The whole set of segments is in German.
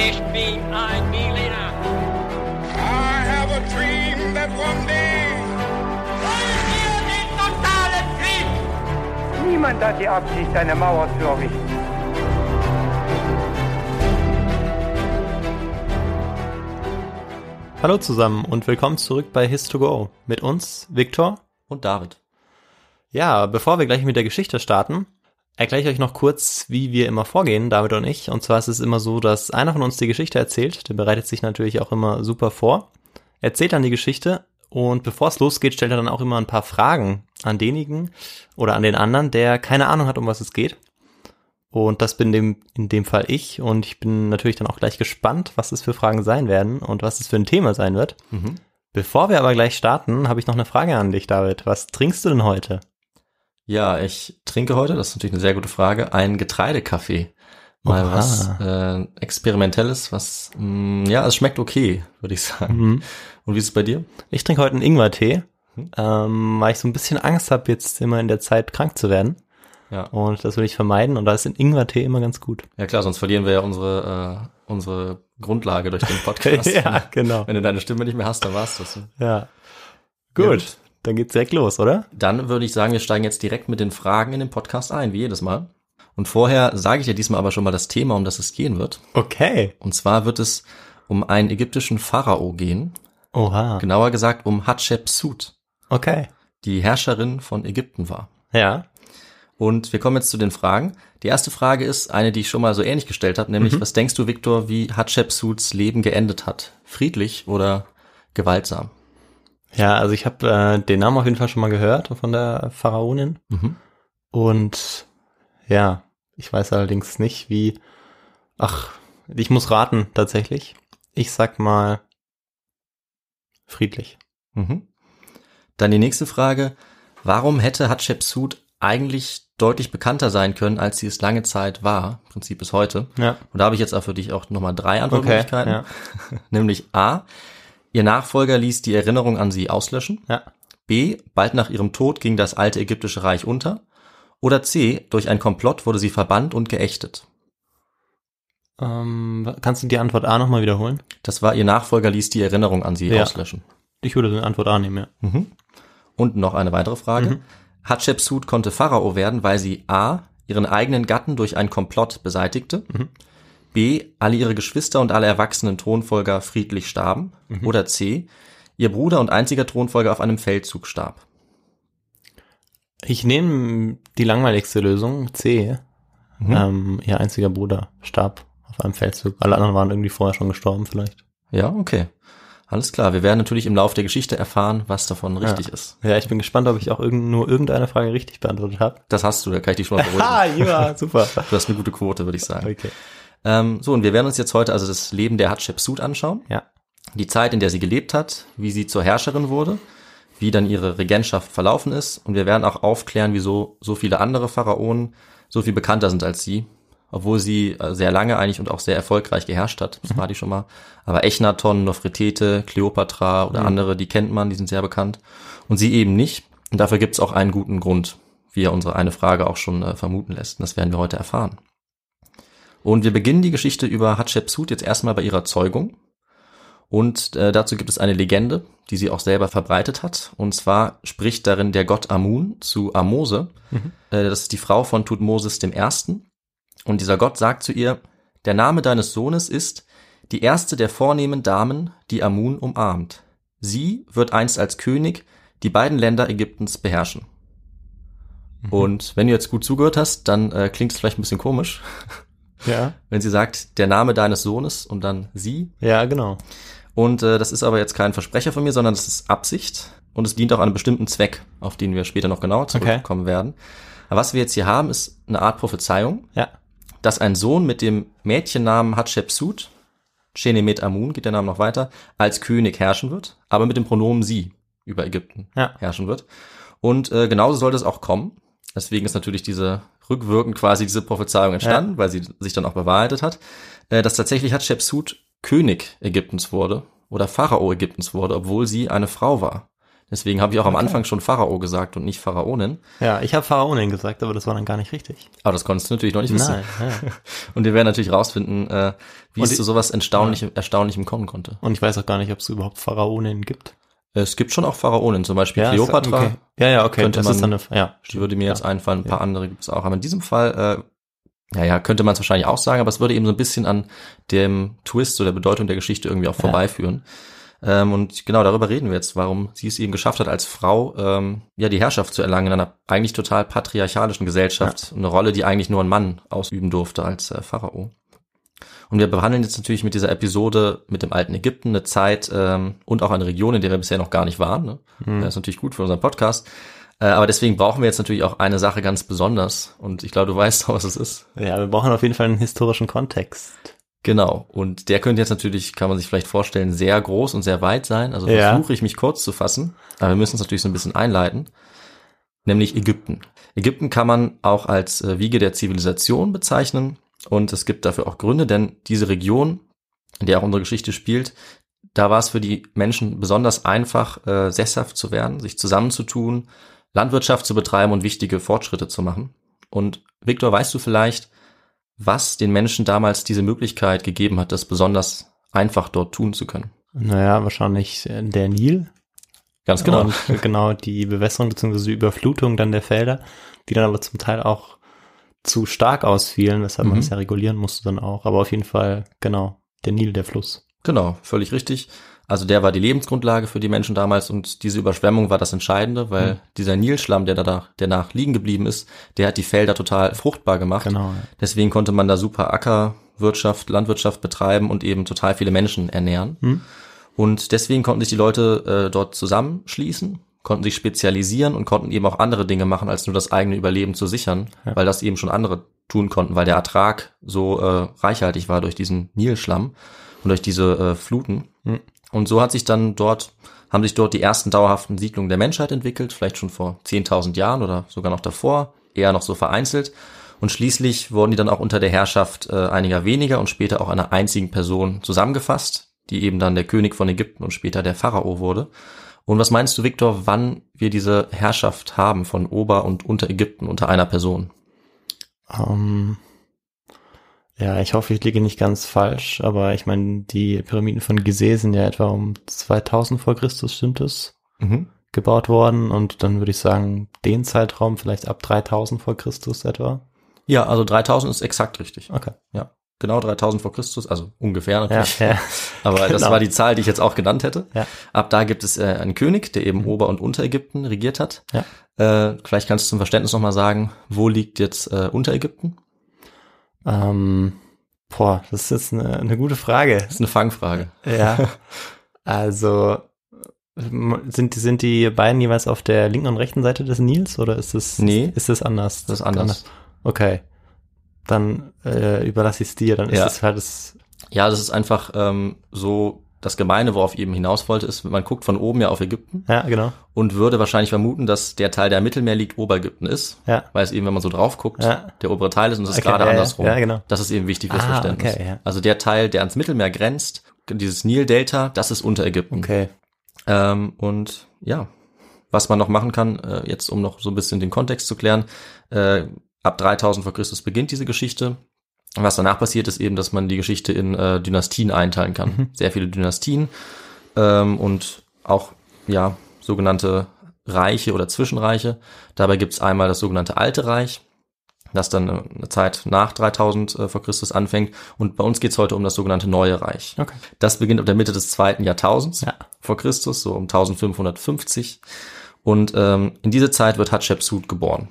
Ich bin ein Berliner. I have a dream that one day. Wollen wir den totalen Krieg? Niemand hat die Absicht, eine Mauer zu errichten. Hallo zusammen und willkommen zurück bei His2Go. Mit uns, Viktor. und David. Ja, bevor wir gleich mit der Geschichte starten, erkläre ich euch noch kurz, wie wir immer vorgehen, David und ich. Und zwar ist es immer so, dass einer von uns die Geschichte erzählt. Der bereitet sich natürlich auch immer super vor. Erzählt dann die Geschichte und bevor es losgeht, stellt er dann auch immer ein paar Fragen an denjenigen oder an den anderen, der keine Ahnung hat, um was es geht. Und das bin dem, in dem Fall ich. Und ich bin natürlich dann auch gleich gespannt, was es für Fragen sein werden und was es für ein Thema sein wird. Bevor wir aber gleich starten, habe ich noch eine Frage an dich, David. Was trinkst du denn heute? Ja, ich trinke heute, das ist natürlich eine sehr gute Frage, einen Getreidekaffee. Mal Oha. was äh, Experimentelles, was, mh, ja, es schmeckt okay, würde ich sagen. Mhm. Und wie ist es bei dir? Ich trinke heute einen Ingwertee, ähm, weil ich so ein bisschen Angst habe, jetzt immer in der Zeit krank zu werden. Ja. Und das will ich vermeiden. Und da ist ein Ingwertee immer ganz gut. Ja klar, sonst verlieren wir ja unsere, äh, unsere Grundlage durch den Podcast. ja, genau. Wenn du deine Stimme nicht mehr hast, dann war's das. Ja. Gut. Ja, gut. Dann geht's direkt los, oder? Dann würde ich sagen, wir steigen jetzt direkt mit den Fragen in den Podcast ein, wie jedes Mal. Und vorher sage ich dir diesmal aber schon mal das Thema, um das es gehen wird. Okay. Und zwar wird es um einen ägyptischen Pharao gehen. Oha. Genauer gesagt um Hatschepsut, Okay. die Herrscherin von Ägypten war. Ja. Und wir kommen jetzt zu den Fragen. Die erste Frage ist eine, die ich schon mal so ähnlich gestellt habe, nämlich was denkst du, Viktor, wie Hatschepsuts Leben geendet hat? Friedlich oder gewaltsam? Ja, also ich habe äh, den Namen auf jeden Fall schon mal gehört von der Pharaonin. Mhm. Und ja, ich weiß allerdings nicht, wie. Ach, ich muss raten tatsächlich. Ich sag mal friedlich. Mhm. Dann die nächste Frage. Warum hätte Hatschepsut eigentlich deutlich bekannter sein können, als sie es lange Zeit war? Im Prinzip bis heute. Ja. Und da habe ich jetzt auch für dich auch nochmal drei Okay. Antwortmöglichkeiten. Ja. Nämlich A. Ihr Nachfolger ließ die Erinnerung an sie auslöschen. ja. B. Bald nach ihrem Tod ging das alte ägyptische Reich unter. Oder C. Durch ein Komplott wurde sie verbannt und geächtet. Ähm, kannst du die Antwort A nochmal wiederholen? Das war ihr Nachfolger ließ die Erinnerung an sie Ja. auslöschen. Ich würde die Antwort A nehmen, ja. Und noch eine weitere Frage. Hatschepsut konnte Pharao werden, weil sie A. ihren eigenen Gatten durch ein Komplott beseitigte. B. alle ihre Geschwister und alle erwachsenen Thronfolger friedlich starben. Oder C. ihr Bruder und einziger Thronfolger auf einem Feldzug starb. Ich nehme die langweiligste Lösung, C. Ähm, ihr einziger Bruder starb auf einem Feldzug. Alle anderen waren irgendwie vorher schon gestorben vielleicht. Ja, okay. Alles klar. Wir werden natürlich im Laufe der Geschichte erfahren, was davon richtig ja. ist. Ja, ich bin gespannt, ob ich auch irgend, nur irgendeine Frage richtig beantwortet habe. Das hast du, da kann ich dich schon mal beruhigen. Ah, ja, super. Du hast eine gute Quote, würde ich sagen. Okay. Ähm, so, und wir werden uns jetzt heute also das Leben der Hatschepsut anschauen. Ja. Die Zeit, in der sie gelebt hat, wie sie zur Herrscherin wurde, wie dann ihre Regentschaft verlaufen ist. Und wir werden auch aufklären, wieso so viele andere Pharaonen so viel bekannter sind als sie. Obwohl sie äh, sehr lange eigentlich und auch sehr erfolgreich geherrscht hat. Das war die schon mal. Aber Echnaton, Nofretete, Kleopatra oder andere, die kennt man, die sind sehr bekannt. Und sie eben nicht. Und dafür gibt es auch einen guten Grund, wie er unsere eine Frage auch schon äh, vermuten lässt. Und das werden wir heute erfahren. Und wir beginnen die Geschichte über Hatschepsut jetzt erstmal bei ihrer Zeugung. Und äh, dazu gibt es eine Legende, die sie auch selber verbreitet hat. Und zwar spricht darin der Gott Amun zu Amose. Äh, das ist die Frau von Tutmosis dem Ersten. Und dieser Gott sagt zu ihr, der Name deines Sohnes ist die erste der vornehmen Damen, die Amun umarmt. Sie wird einst als König die beiden Länder Ägyptens beherrschen. Und wenn du jetzt gut zugehört hast, dann äh, klingt es vielleicht ein bisschen komisch, Ja. wenn sie sagt, der Name deines Sohnes und dann sie. Ja, genau. Und äh, das ist aber jetzt kein Versprecher von mir, sondern das ist Absicht und es dient auch einem bestimmten Zweck, auf den wir später noch genauer zurückkommen werden. Aber was wir jetzt hier haben, ist eine Art Prophezeiung, Ja. dass ein Sohn mit dem Mädchennamen Hatschepsut, Chenemet Amun, geht der Name noch weiter, als König herrschen wird, aber mit dem Pronomen sie über Ägypten Ja. herrschen wird. Und äh, genauso sollte es auch kommen. Deswegen ist natürlich diese rückwirkend quasi diese Prophezeiung entstanden, weil sie sich dann auch bewahrheitet hat, äh, dass tatsächlich Hatschepsut König Ägyptens wurde oder Pharao Ägyptens wurde, obwohl sie eine Frau war. Deswegen habe ich auch am Anfang schon Pharao gesagt und nicht Pharaonin. Ja, ich habe Pharaonin gesagt, aber das war dann gar nicht richtig. Aber das konntest du natürlich noch nicht wissen. Nein, ja. Und wir werden natürlich rausfinden, äh, wie Und es zu sowas Erstaunlichem, Erstaunlichem kommen konnte. Und ich weiß auch gar nicht, ob es überhaupt Pharaonin gibt. Es gibt schon auch Pharaonen, zum Beispiel Ja, Kleopatra. Okay. Ja, ja, okay. Könnte das man- ist dann eine, ja. Die würde mir jetzt einfallen, ein paar andere gibt es auch. Aber in diesem Fall, äh, ja, ja, könnte man es wahrscheinlich auch sagen, aber es würde eben so ein bisschen an dem Twist oder der Bedeutung der Geschichte irgendwie auch vorbeiführen. Ähm, und genau darüber reden wir jetzt, warum sie es eben geschafft hat, als Frau ähm, ja die Herrschaft zu erlangen in einer eigentlich total patriarchalischen Gesellschaft. Eine Rolle, die eigentlich nur ein Mann ausüben durfte als äh, Pharao. Und wir behandeln jetzt natürlich mit dieser Episode mit dem alten Ägypten eine Zeit ähm, und auch eine Region, in der wir bisher noch gar nicht waren. Ne? Das ist natürlich gut für unseren Podcast. Äh, aber deswegen brauchen wir jetzt natürlich auch eine Sache ganz besonders. Und ich glaube, du weißt, was es ist. Ja, wir brauchen auf jeden Fall einen historischen Kontext. Genau. Und der könnte jetzt natürlich, kann man sich vielleicht vorstellen, sehr groß und sehr weit sein. Also Ja. versuche ich mich kurz zu fassen. Aber wir müssen es natürlich so ein bisschen einleiten. Nämlich Ägypten. Ägypten kann man auch als äh, Wiege der Zivilisation bezeichnen. Und es gibt dafür auch Gründe, denn diese Region, in der auch unsere Geschichte spielt, da war es für die Menschen besonders einfach, äh, sesshaft zu werden, sich zusammenzutun, Landwirtschaft zu betreiben und wichtige Fortschritte zu machen. Und Viktor, weißt du vielleicht, was den Menschen damals diese Möglichkeit gegeben hat, das besonders einfach dort tun zu können? Naja, wahrscheinlich äh, der Nil. Ganz genau. Und äh, genau die Bewässerung bzw. die Überflutung dann der Felder, die dann aber zum Teil auch zu stark ausfielen, weshalb man Mhm. es ja regulieren musste dann auch. Aber auf jeden Fall, genau, der Nil, der Fluss. Genau, völlig richtig. Also der war die Lebensgrundlage für die Menschen damals und diese Überschwemmung war das Entscheidende, weil Mhm. dieser Nilschlamm, der da der nach liegen geblieben ist, der hat die Felder total fruchtbar gemacht. Genau. ja. Deswegen konnte man da super Ackerwirtschaft, Landwirtschaft betreiben und eben total viele Menschen ernähren. Hm. Und deswegen konnten sich die Leute äh, dort zusammenschließen, konnten sich spezialisieren und konnten eben auch andere Dinge machen, als nur das eigene Überleben zu sichern, Ja. weil das eben schon andere tun konnten, weil der Ertrag so äh, reichhaltig war durch diesen Nilschlamm und durch diese äh, Fluten. Hm. Und so hat sich dann dort, haben sich dort die ersten dauerhaften Siedlungen der Menschheit entwickelt, vielleicht schon vor 10.000 Jahren oder sogar noch davor, eher noch so vereinzelt. Und schließlich wurden die dann auch unter der Herrschaft äh, einiger weniger und später auch einer einzigen Person zusammengefasst, die eben dann der König von Ägypten und später der Pharao wurde. Und was meinst du, Viktor, wann wir diese Herrschaft haben von Ober- und Unterägypten unter einer Person? Ähm, ja, ich hoffe, ich liege nicht ganz falsch, aber ich meine, die Pyramiden von Gizeh sind ja etwa um 2000 vor Christus, stimmt es? gebaut worden und dann würde ich sagen, den Zeitraum vielleicht ab 3000 vor Christus etwa. Ja, also 3000 ist exakt richtig. Okay. Ja, genau 3000 vor Christus, also ungefähr Ja, natürlich. ja. Aber das Genau. war die Zahl, die ich jetzt auch genannt hätte. Ja. Ab da gibt es äh, einen König, der eben Ober- und Unterägypten regiert hat. Ja. Äh, vielleicht kannst du zum Verständnis nochmal sagen, wo liegt jetzt äh, Unterägypten? Ähm, boah, das ist eine, eine gute Frage. Das ist eine Fangfrage. Ja. Also m- sind die, sind die beiden jeweils auf der linken und rechten Seite des Nils oder ist es Nee. ist es anders? Das ist anders. Okay. Dann äh, überlasse ich es dir, dann ist Ja. es halt das Ja, das ist einfach ähm, so das Gemeine, worauf ich eben hinaus wollte, ist, man guckt von oben ja auf Ägypten Ja, genau. und würde wahrscheinlich vermuten, dass der Teil, der am Mittelmeer liegt, Oberägypten ist. Ja. Weil es eben, wenn man so drauf guckt, Ja. der obere Teil ist und es ist Okay, gerade ja, ja. andersrum. Ja, genau. Das ist eben wichtig fürs Ah, Verständnis. okay, ja. Also der Teil, der ans Mittelmeer grenzt, dieses Nildelta, das ist Unterägypten. Okay. Ähm, und ja, was man noch machen kann, äh, jetzt um noch so ein bisschen den Kontext zu klären, äh, ab 3000 vor Christus beginnt diese Geschichte. Was danach passiert, ist eben, dass man die Geschichte in äh, Dynastien einteilen kann. Mhm. Sehr viele Dynastien ähm, und auch ja sogenannte Reiche oder Zwischenreiche. Dabei gibt's einmal das sogenannte Alte Reich, das dann eine Zeit nach 3000 äh, vor Christus anfängt. Und bei uns geht's heute um das sogenannte Neue Reich. Okay. Das beginnt ab der Mitte des zweiten Jahrtausends Ja. vor Christus, so um 1550. Und ähm, in diese Zeit wird Hatschepsut geboren.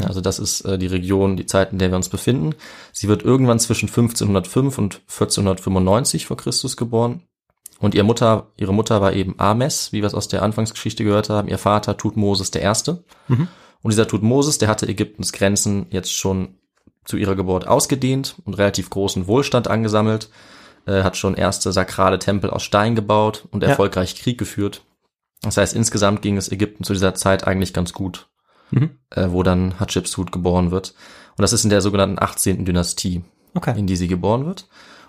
Ja, also das ist äh, die Region, die Zeit, in der wir uns befinden. Sie wird irgendwann zwischen 1505 und 1495 vor Christus geboren. Und ihr Mutter, ihre Mutter war eben Ames, wie wir es aus der Anfangsgeschichte gehört haben. Ihr Vater Tutmosis der Erste. Mhm. Und dieser Tutmosis, der hatte Ägyptens Grenzen jetzt schon zu ihrer Geburt ausgedehnt und relativ großen Wohlstand angesammelt, äh, hat schon erste sakrale Tempel aus Stein gebaut und Ja. erfolgreich Krieg geführt. Das heißt, insgesamt ging es Ägypten zu dieser Zeit eigentlich ganz gut, Mhm. äh, wo dann Hatschepsut geboren wird. Und das ist in der sogenannten 18. Dynastie Okay. in die sie geboren wird.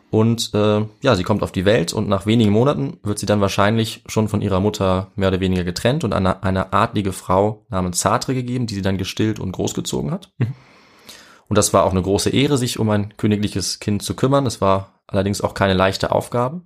Und äh, ja, sie kommt auf die Welt und nach wenigen Monaten wird sie dann wahrscheinlich schon von ihrer Mutter mehr oder weniger getrennt und eine, eine adlige Frau namens Sartre gegeben, die sie dann gestillt und großgezogen hat. Und das war auch eine große Ehre, sich um ein königliches Kind zu kümmern. Es war allerdings auch keine leichte Aufgabe,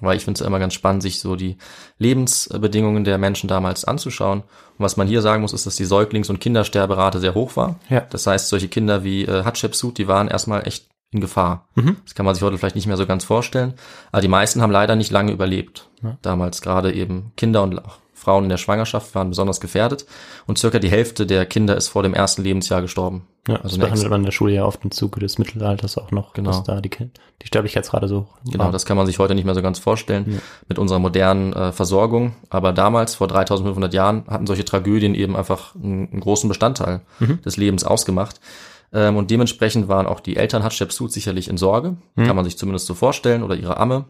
weil ich finde es immer ganz spannend, sich so die Lebensbedingungen der Menschen damals anzuschauen. Und was man hier sagen muss, ist, dass die Säuglings- und Kindersterberate sehr hoch war. Ja. Das heißt, solche Kinder wie äh, Hatshepsut, die waren erstmal echt in Gefahr. Das kann man sich heute vielleicht nicht mehr so ganz vorstellen. Aber die meisten haben leider nicht lange überlebt. Damals gerade eben Kinder und auch Frauen in der Schwangerschaft waren besonders gefährdet. Und circa die Hälfte der Kinder ist vor dem ersten Lebensjahr gestorben. Ja, das also eine behandelt man in der Schule ja oft im Zuge des Mittelalters auch noch, Genau. dass da die, die Sterblichkeitsrate so Genau, war. das kann man sich heute nicht mehr so ganz vorstellen mit unserer modernen äh, Versorgung. Aber damals, vor 3500 Jahren, hatten solche Tragödien eben einfach einen, einen großen Bestandteil des Lebens ausgemacht. Ähm, und dementsprechend waren auch die Eltern Hatschepsut sicherlich in Sorge, kann man sich zumindest so vorstellen, oder ihre Amme.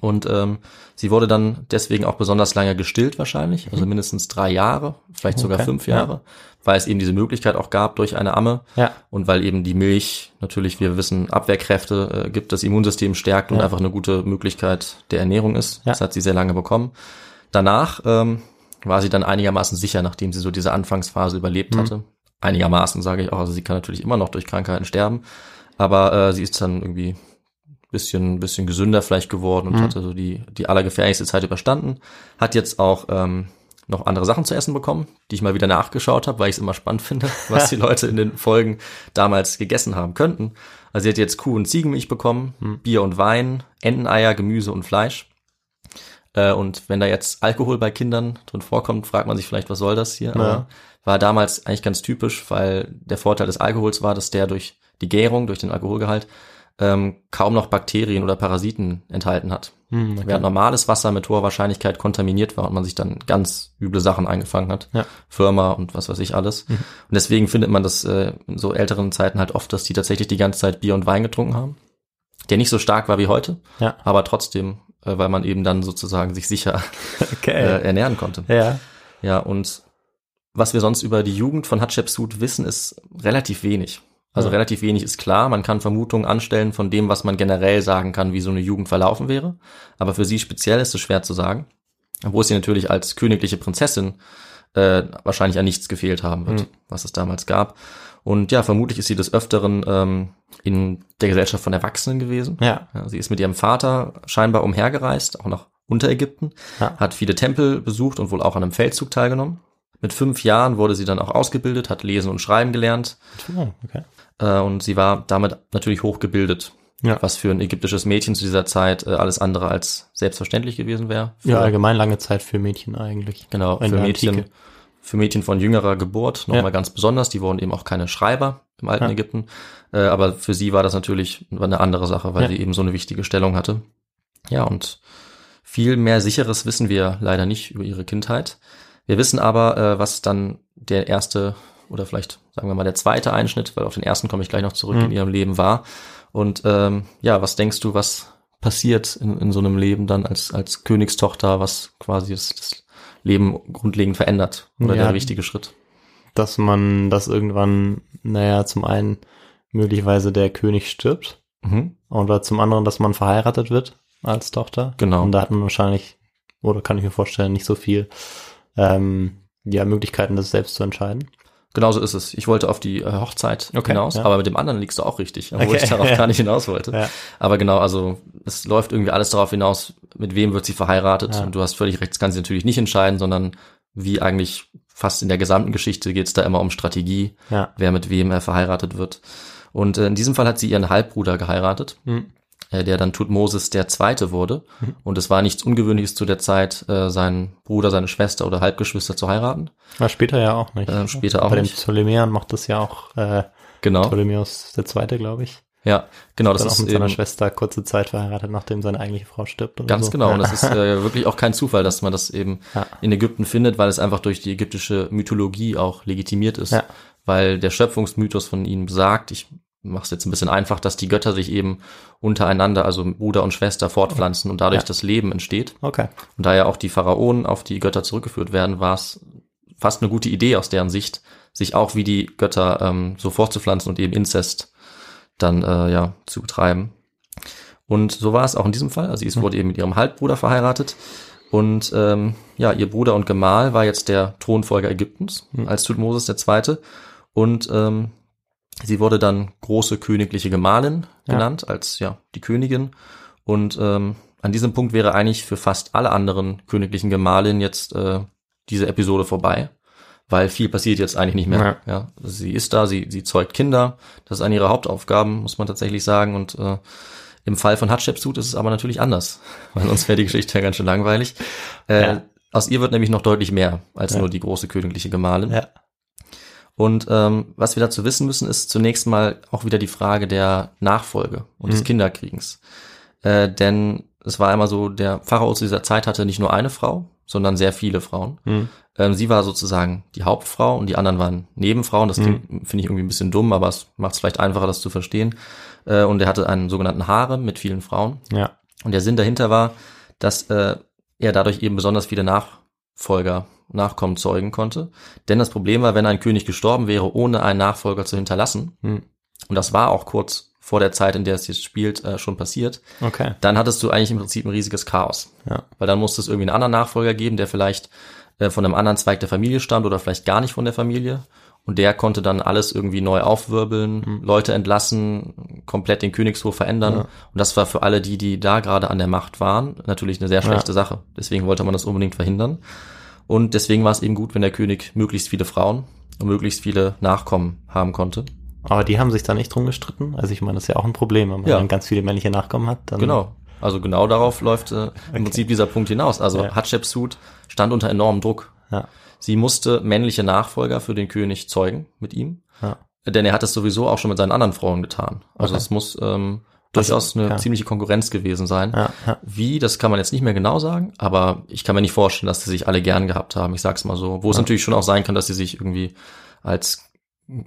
Und ähm, sie wurde dann deswegen auch besonders lange gestillt wahrscheinlich, also mindestens drei Jahre, vielleicht sogar Okay, fünf ja. Jahre, weil es eben diese Möglichkeit auch gab durch eine Amme Ja. und weil eben die Milch natürlich, wir wissen, Abwehrkräfte äh, gibt, das Immunsystem stärkt und Ja. einfach eine gute Möglichkeit der Ernährung ist. Ja. Das hat sie sehr lange bekommen. Danach ähm, war sie dann einigermaßen sicher, nachdem sie so diese Anfangsphase überlebt hatte. Einigermaßen sage ich auch, also sie kann natürlich immer noch durch Krankheiten sterben, aber äh, sie ist dann irgendwie bisschen, bisschen gesünder vielleicht geworden und hatte so die, die allergefährlichste Zeit überstanden. Hat jetzt auch ähm, noch andere Sachen zu essen bekommen, die ich mal wieder nachgeschaut habe, weil ich es immer spannend finde, was die Leute in den Folgen damals gegessen haben könnten. Also sie hat jetzt Kuh- und Ziegenmilch bekommen, Bier und Wein, Enteneier, Gemüse und Fleisch. Äh, und wenn da jetzt Alkohol bei Kindern drin vorkommt, fragt man sich vielleicht, was soll das hier? Aber war damals eigentlich ganz typisch, weil der Vorteil des Alkohols war, dass der durch die Gärung, durch den Alkoholgehalt, ähm, kaum noch Bakterien oder Parasiten enthalten hat. Hm, okay. Während normales Wasser mit hoher Wahrscheinlichkeit kontaminiert war und man sich dann ganz üble Sachen eingefangen hat. Ja. Firma und was weiß ich alles. Und deswegen findet man das äh, in so älteren Zeiten halt oft, dass die tatsächlich die ganze Zeit Bier und Wein getrunken haben. Der nicht so stark war wie heute, Ja. aber trotzdem, äh, weil man eben dann sozusagen sich sicher Okay. äh, ernähren konnte. ja. Ja, und was wir sonst über die Jugend von Hatshepsut wissen, ist relativ wenig. Also Ja. relativ wenig ist klar. Man kann Vermutungen anstellen von dem, was man generell sagen kann, wie so eine Jugend verlaufen wäre. Aber für sie speziell ist es schwer zu sagen. Obwohl sie natürlich als königliche Prinzessin äh, wahrscheinlich an nichts gefehlt haben wird, was es damals gab. Und ja, vermutlich ist sie des Öfteren ähm, in der Gesellschaft von Erwachsenen gewesen. Ja. Ja, sie ist mit ihrem Vater scheinbar umhergereist, auch nach Unterägypten, Ja. hat viele Tempel besucht und wohl auch an einem Feldzug teilgenommen. Mit fünf Jahren wurde sie dann auch ausgebildet, hat lesen und schreiben gelernt Oh, okay. äh, und sie war damit natürlich hochgebildet, Ja. was für ein ägyptisches Mädchen zu dieser Zeit äh, alles andere als selbstverständlich gewesen wäre. Für- Ja, allgemein lange Zeit für Mädchen eigentlich. Genau, für Mädchen, Antike. für Mädchen von jüngerer Geburt nochmal Ja. ganz besonders. Die wurden eben auch keine Schreiber im alten Ja. Ägypten. Äh, aber für sie war das natürlich eine andere Sache, weil Ja. sie eben so eine wichtige Stellung hatte. Ja, und viel mehr Sicheres wissen wir leider nicht über ihre Kindheit. Wir wissen aber, äh, was dann der erste oder vielleicht sagen wir mal der zweite Einschnitt, weil auf den ersten komme ich gleich noch zurück Mhm. in ihrem Leben war. Und ähm, ja, was denkst du, was passiert in, in so einem Leben dann als, als Königstochter, was quasi das, das Leben grundlegend verändert oder Ja. der richtige Schritt? Dass man, dass irgendwann, naja, zum einen möglicherweise der König stirbt Mhm. oder zum anderen, dass man verheiratet wird als Tochter. Genau. Und da hat man wahrscheinlich, oder kann ich mir vorstellen, nicht so viel ähm, ja, Möglichkeiten, das selbst zu entscheiden. Genauso ist es. Ich wollte auf die äh, Hochzeit Okay, hinaus, ja. aber mit dem anderen liegst du auch richtig, obwohl Okay, ich darauf ja. gar nicht hinaus wollte. Ja. Aber genau, also es läuft irgendwie alles darauf hinaus, mit wem wird sie verheiratet. Und du hast völlig recht, das kann sie natürlich nicht entscheiden, sondern wie eigentlich fast in der gesamten Geschichte geht es da immer um Strategie, wer mit wem äh, verheiratet wird. Und äh, in diesem Fall hat sie ihren Halbbruder geheiratet, Mhm. Äh, der dann Tutmosis der Zweite wurde. Und es war nichts Ungewöhnliches zu der Zeit, äh, seinen Bruder, seine Schwester oder Halbgeschwister zu heiraten. Aber später ja auch nicht. Äh, später auch Bei nicht. den Ptolemäern macht das ja auch äh, Genau. Ptolemäus der Zweite, glaube ich. Ja, genau, das Dann auch ist mit seiner Schwester kurze Zeit verheiratet, nachdem seine eigentliche Frau stirbt. Ganz so. genau. Ja. Und das ist äh, wirklich auch kein Zufall, dass man das eben Ja. in Ägypten findet, weil es einfach durch die ägyptische Mythologie auch legitimiert ist. Ja. Weil der Schöpfungsmythos von ihnen besagt, ich mache es jetzt ein bisschen einfach, dass die Götter sich eben untereinander, also Bruder und Schwester, fortpflanzen und dadurch Ja. das Leben entsteht. Okay. Und da ja auch die Pharaonen auf die Götter zurückgeführt werden, war es fast eine gute Idee aus deren Sicht, sich auch wie die Götter ähm, so fortzupflanzen und eben Inzest dann äh, ja zu betreiben. Und so war es auch in diesem Fall. Also sie wurde eben mit ihrem Halbbruder verheiratet. Und ähm, ja, ihr Bruder und Gemahl war jetzt der Thronfolger Ägyptens als Tutmosis II. Und ähm, sie wurde dann große königliche Gemahlin Ja. genannt, als ja die Königin. Und ähm, an diesem Punkt wäre eigentlich für fast alle anderen königlichen Gemahlinnen jetzt äh, diese Episode vorbei, weil viel passiert jetzt eigentlich nicht mehr. Ja. sie ist da, sie, sie zeugt Kinder, das ist eine ihrer Hauptaufgaben, muss man tatsächlich sagen. Und äh, im Fall von Hatshepsut ist es aber natürlich anders, weil sonst wäre die Geschichte ja ganz schön langweilig. Äh, Ja. Aus ihr wird nämlich noch deutlich mehr als Ja. nur die große königliche Gemahlin. Ja. Und ähm, was wir dazu wissen müssen, ist zunächst mal auch wieder die Frage der Nachfolge und Mhm. des Kinderkriegens. Äh, denn es war einmal so, der Pharao zu dieser Zeit hatte nicht nur eine Frau, sondern sehr viele Frauen. Mhm. Ähm, sie war sozusagen die Hauptfrau und die anderen waren Nebenfrauen. Das klingt, finde ich irgendwie ein bisschen dumm, aber es macht es vielleicht einfacher, das zu verstehen. Äh, und er hatte einen sogenannten Harem mit vielen Frauen. Ja. Und der Sinn dahinter war, dass äh, er dadurch eben besonders viele Nachfolger, Nachkommen zeugen konnte. Denn das Problem war, wenn ein König gestorben wäre, ohne einen Nachfolger zu hinterlassen, Hm. und das war auch kurz vor der Zeit, in der es jetzt spielt, äh, schon passiert, Okay. dann hattest du eigentlich im Prinzip ein riesiges Chaos. Ja. Weil dann musste es irgendwie einen anderen Nachfolger geben, der vielleicht äh, von einem anderen Zweig der Familie stammt oder vielleicht gar nicht von der Familie. Und der konnte dann alles irgendwie neu aufwirbeln, Leute entlassen, komplett den Königshof verändern. Ja. Und das war für alle die, die da gerade an der Macht waren, natürlich eine sehr schlechte Ja. Sache. Deswegen wollte man das unbedingt verhindern. Und deswegen war es eben gut, wenn der König möglichst viele Frauen und möglichst viele Nachkommen haben konnte. Aber die haben sich da nicht drum gestritten. Also ich meine, das ist ja auch ein Problem, wenn man Ja. ganz viele männliche Nachkommen hat. Dann Genau. Also genau darauf läuft äh, im Prinzip dieser Punkt hinaus. Also Ja. Hatshepsut stand unter enormem Druck. Ja. Sie musste männliche Nachfolger für den König zeugen mit ihm, Ja. denn er hat es sowieso auch schon mit seinen anderen Frauen getan. Also Okay. es muss ähm, durchaus eine ja. ziemliche Konkurrenz gewesen sein. Ja, ja. Wie, das kann man jetzt nicht mehr genau sagen, aber ich kann mir nicht vorstellen, dass sie sich alle gern gehabt haben. Ich sag's mal so. Wo es natürlich schon auch sein kann, dass sie sich irgendwie als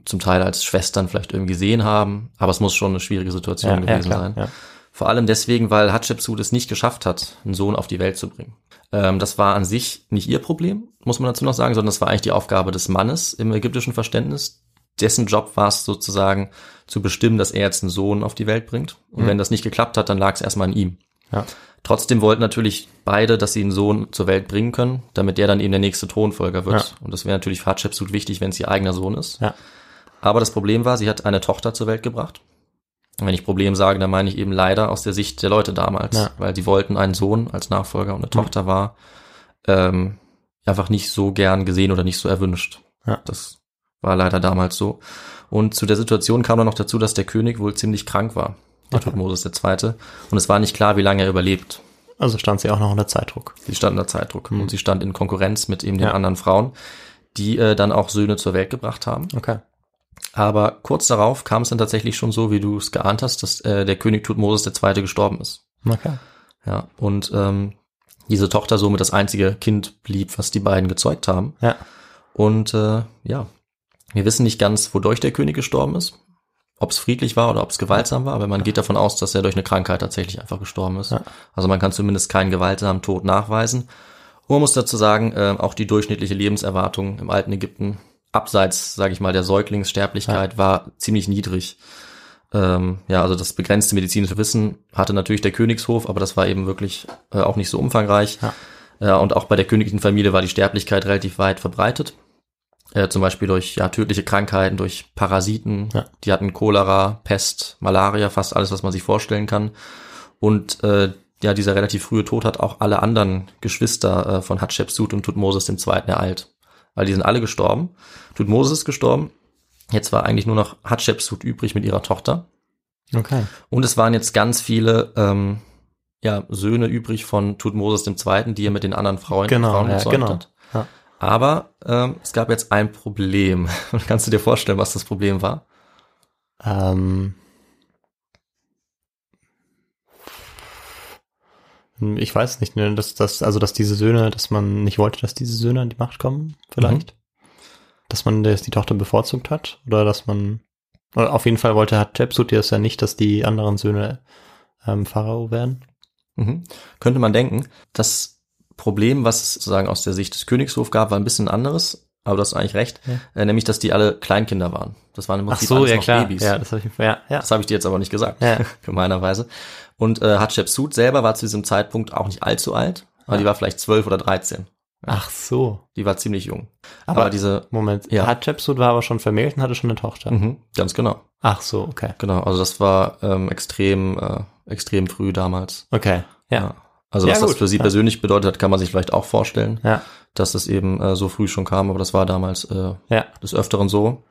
zum Teil als Schwestern vielleicht irgendwie gesehen haben, aber es muss schon eine schwierige Situation gewesen klar, sein. Vor allem deswegen, weil Hatshepsut es nicht geschafft hat, einen Sohn auf die Welt zu bringen. Ähm, das war an sich nicht ihr Problem, muss man dazu noch sagen, sondern das war eigentlich die Aufgabe des Mannes im ägyptischen Verständnis. Dessen Job war es sozusagen zu bestimmen, dass er jetzt einen Sohn auf die Welt bringt. Und wenn das nicht geklappt hat, dann lag es erstmal an ihm. Ja. Trotzdem wollten natürlich beide, dass sie einen Sohn zur Welt bringen können, damit der dann eben der nächste Thronfolger wird. Ja. Und das wäre natürlich für Hatshepsut wichtig, wenn es ihr eigener Sohn ist. Ja. Aber das Problem war, sie hat eine Tochter zur Welt gebracht. Und wenn ich Problem sage, dann meine ich eben leider aus der Sicht der Leute damals, Ja. weil sie wollten einen Sohn als Nachfolger und eine Tochter war ähm, einfach nicht so gern gesehen oder nicht so erwünscht. Ja. Das war leider damals so. Und zu der Situation kam dann noch dazu, dass der König wohl ziemlich krank war, der Okay. Tutmosis II. Und es war nicht klar, wie lange er überlebt. Also stand sie auch noch unter Zeitdruck. Sie stand unter Zeitdruck und sie stand in Konkurrenz mit eben den Ja. anderen Frauen, die äh, dann auch Söhne zur Welt gebracht haben. Okay. Aber kurz darauf kam es dann tatsächlich schon so, wie du es geahnt hast, dass äh, der König Tutmosis II. gestorben ist. Okay. Ja, und ähm, diese Tochter somit das einzige Kind blieb, was die beiden gezeugt haben. Ja. Und äh, ja, wir wissen nicht ganz, wodurch der König gestorben ist. Ob es friedlich war oder ob es gewaltsam war, aber man geht davon aus, dass er durch eine Krankheit tatsächlich einfach gestorben ist. Ja. Also man kann zumindest keinen gewaltsamen Tod nachweisen. Und man muss dazu sagen, äh, auch die durchschnittliche Lebenserwartung im alten Ägypten, abseits, sage ich mal, der Säuglingssterblichkeit, war ziemlich niedrig. Ähm, ja, also das begrenzte medizinische Wissen hatte natürlich der Königshof, aber das war eben wirklich äh, auch nicht so umfangreich. Ja. Äh, und auch bei der königlichen Familie war die Sterblichkeit relativ weit verbreitet. Äh, zum Beispiel durch ja, tödliche Krankheiten, durch Parasiten. Ja. Die hatten Cholera, Pest, Malaria, fast alles, was man sich vorstellen kann. Und äh, ja, dieser relativ frühe Tod hat auch alle anderen Geschwister äh, von Hatshepsut und Tutmosis II. ereilt. Weil die sind alle gestorben. Tutmosis ist gestorben. Jetzt war eigentlich nur noch Hatshepsut übrig mit ihrer Tochter. Okay. Und es waren jetzt ganz viele ähm, ja, Söhne übrig von Tutmosis II., die er mit den anderen Frauen, Genau, Frauen ja, genau. hat. Ja. Aber ähm, es gab jetzt ein Problem. Kannst du dir vorstellen, was das Problem war? Ähm, ich weiß nicht, ne, dass, dass, also dass diese Söhne, dass man nicht wollte, dass diese Söhne an die Macht kommen, vielleicht. Dass man das, die Tochter bevorzugt hat, oder dass man, oder auf jeden Fall wollte Hatshepsut das ja nicht, dass die anderen Söhne ähm, Pharao werden. Mhm. Könnte man denken. Das Problem, was es sozusagen aus der Sicht des Königshofs gab, war ein bisschen anderes. aber du hast eigentlich recht, äh, nämlich, dass die alle Kleinkinder waren. Das waren im Prinzip so, alles ja noch klar. Babys. Ja, das habe ich, ja, ja. Das habe ich dir jetzt aber nicht gesagt, Ja. gemeinerweise. Und äh, Hatshepsut selber war zu diesem Zeitpunkt auch nicht allzu alt, aber die war vielleicht zwölf oder dreizehn. Ach so. Die war ziemlich jung. Aber- Aber, diese, Moment, Ja. Hatshepsut war aber schon vermählt und hatte schon eine Tochter. mhm, ganz genau, Ach so, okay. genau. Also das war ähm, extrem, äh, extrem früh damals. Okay. Ja. Ja. Also Ja, was das gut. für sie Ja. persönlich bedeutet hat, kann man sich vielleicht auch vorstellen, Ja. dass es eben äh, so früh schon kam, aber das war damals äh, Ja. des Öfteren so.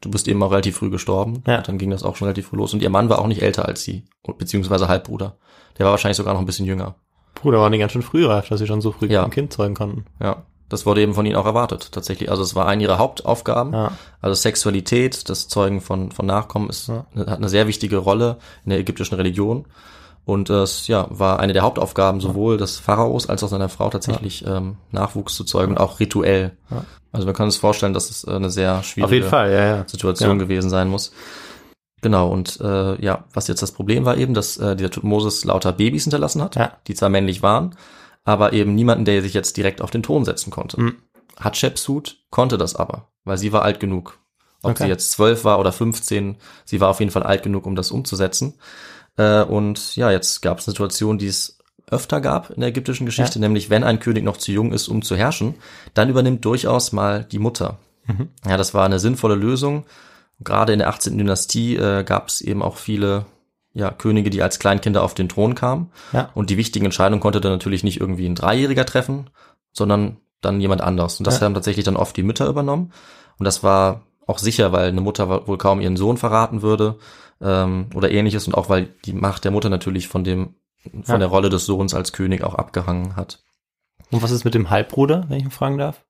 Du bist eben auch relativ früh gestorben. Ja. Dann ging das auch schon relativ früh los. Und ihr Mann war auch nicht älter als sie, beziehungsweise Halbbruder. Der war wahrscheinlich sogar noch ein bisschen jünger. Bruder waren die ganz schön früh reif, dass sie schon so früh Ja. ein Kind zeugen konnten. Ja. Das wurde eben von ihnen auch erwartet, tatsächlich. Also es war eine ihrer Hauptaufgaben. Ja. Also Sexualität, das Zeugen von, von Nachkommen ist, Ja. hat eine sehr wichtige Rolle in der ägyptischen Religion. Und es ja, war eine der Hauptaufgaben sowohl des Pharaos als auch seiner Frau tatsächlich ähm, Nachwuchs zu zeugen und auch rituell. Ja. Also wir können uns vorstellen, dass es äh, eine sehr schwierige Fall, ja, ja. Situation Ja. gewesen sein muss. Genau, und äh, ja, was jetzt das Problem war eben, dass äh, dieser Tutmosis lauter Babys hinterlassen hat, Ja. die zwar männlich waren, aber eben niemanden, der sich jetzt direkt auf den Thron setzen konnte. Mhm. Hatshepsut konnte das aber, weil sie war alt genug. Ob Okay. sie jetzt zwölf war oder 15, sie war auf jeden Fall alt genug, um das umzusetzen. Äh, und ja, jetzt gab es eine Situation, die es öfter gab in der ägyptischen Geschichte, nämlich wenn ein König noch zu jung ist, um zu herrschen, dann übernimmt durchaus mal die Mutter. Ja, das war eine sinnvolle Lösung. Gerade in der 18. Dynastie äh, gab es eben auch viele ja, Könige, die als Kleinkinder auf den Thron kamen. Ja. Und die wichtigen Entscheidungen konnte dann natürlich nicht irgendwie ein Dreijähriger treffen, sondern dann jemand anders. Und das Ja. haben tatsächlich dann oft die Mütter übernommen. Und das war auch sicher, weil eine Mutter wohl kaum ihren Sohn verraten würde ähm, oder ähnliches. Und auch weil die Macht der Mutter natürlich von dem von Ja. der Rolle des Sohns als König auch abgehangen hat. Und was ist mit dem Halbbruder, wenn ich ihn fragen darf?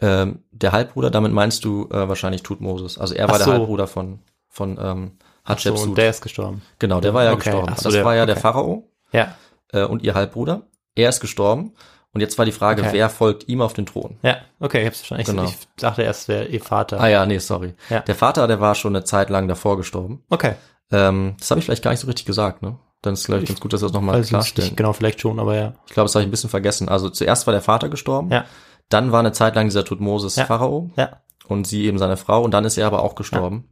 Ähm, der Halbbruder, damit meinst du äh, wahrscheinlich Tutmosis. Also er Ach war so. der Halbbruder von von ähm, So, Hatschepsut. und der ist gestorben. genau, der war ja Okay. gestorben. So, das der- war ja der okay. Pharao Ja. äh, und ihr Halbbruder. Er ist gestorben. Und jetzt war die Frage, Okay. wer folgt ihm auf den Thron? Ja, okay, ich hab's verstanden. Genau. ich dachte erst, der ihr Vater. Ah ja, nee, sorry. Ja. Der Vater, der war schon eine Zeit lang davor gestorben. Okay. Ähm, das habe ich vielleicht gar nicht so richtig gesagt, ne? Dann ist glaube ich ganz gut, dass wir das nochmal klarstellen. nicht genau, vielleicht schon, aber ja. Ich glaube, das habe ich ein bisschen vergessen. Also zuerst war der Vater gestorben. Ja. Dann war eine Zeit lang dieser Tutmosis Ja. Pharao Ja. und sie eben seine Frau und dann ist er aber auch gestorben.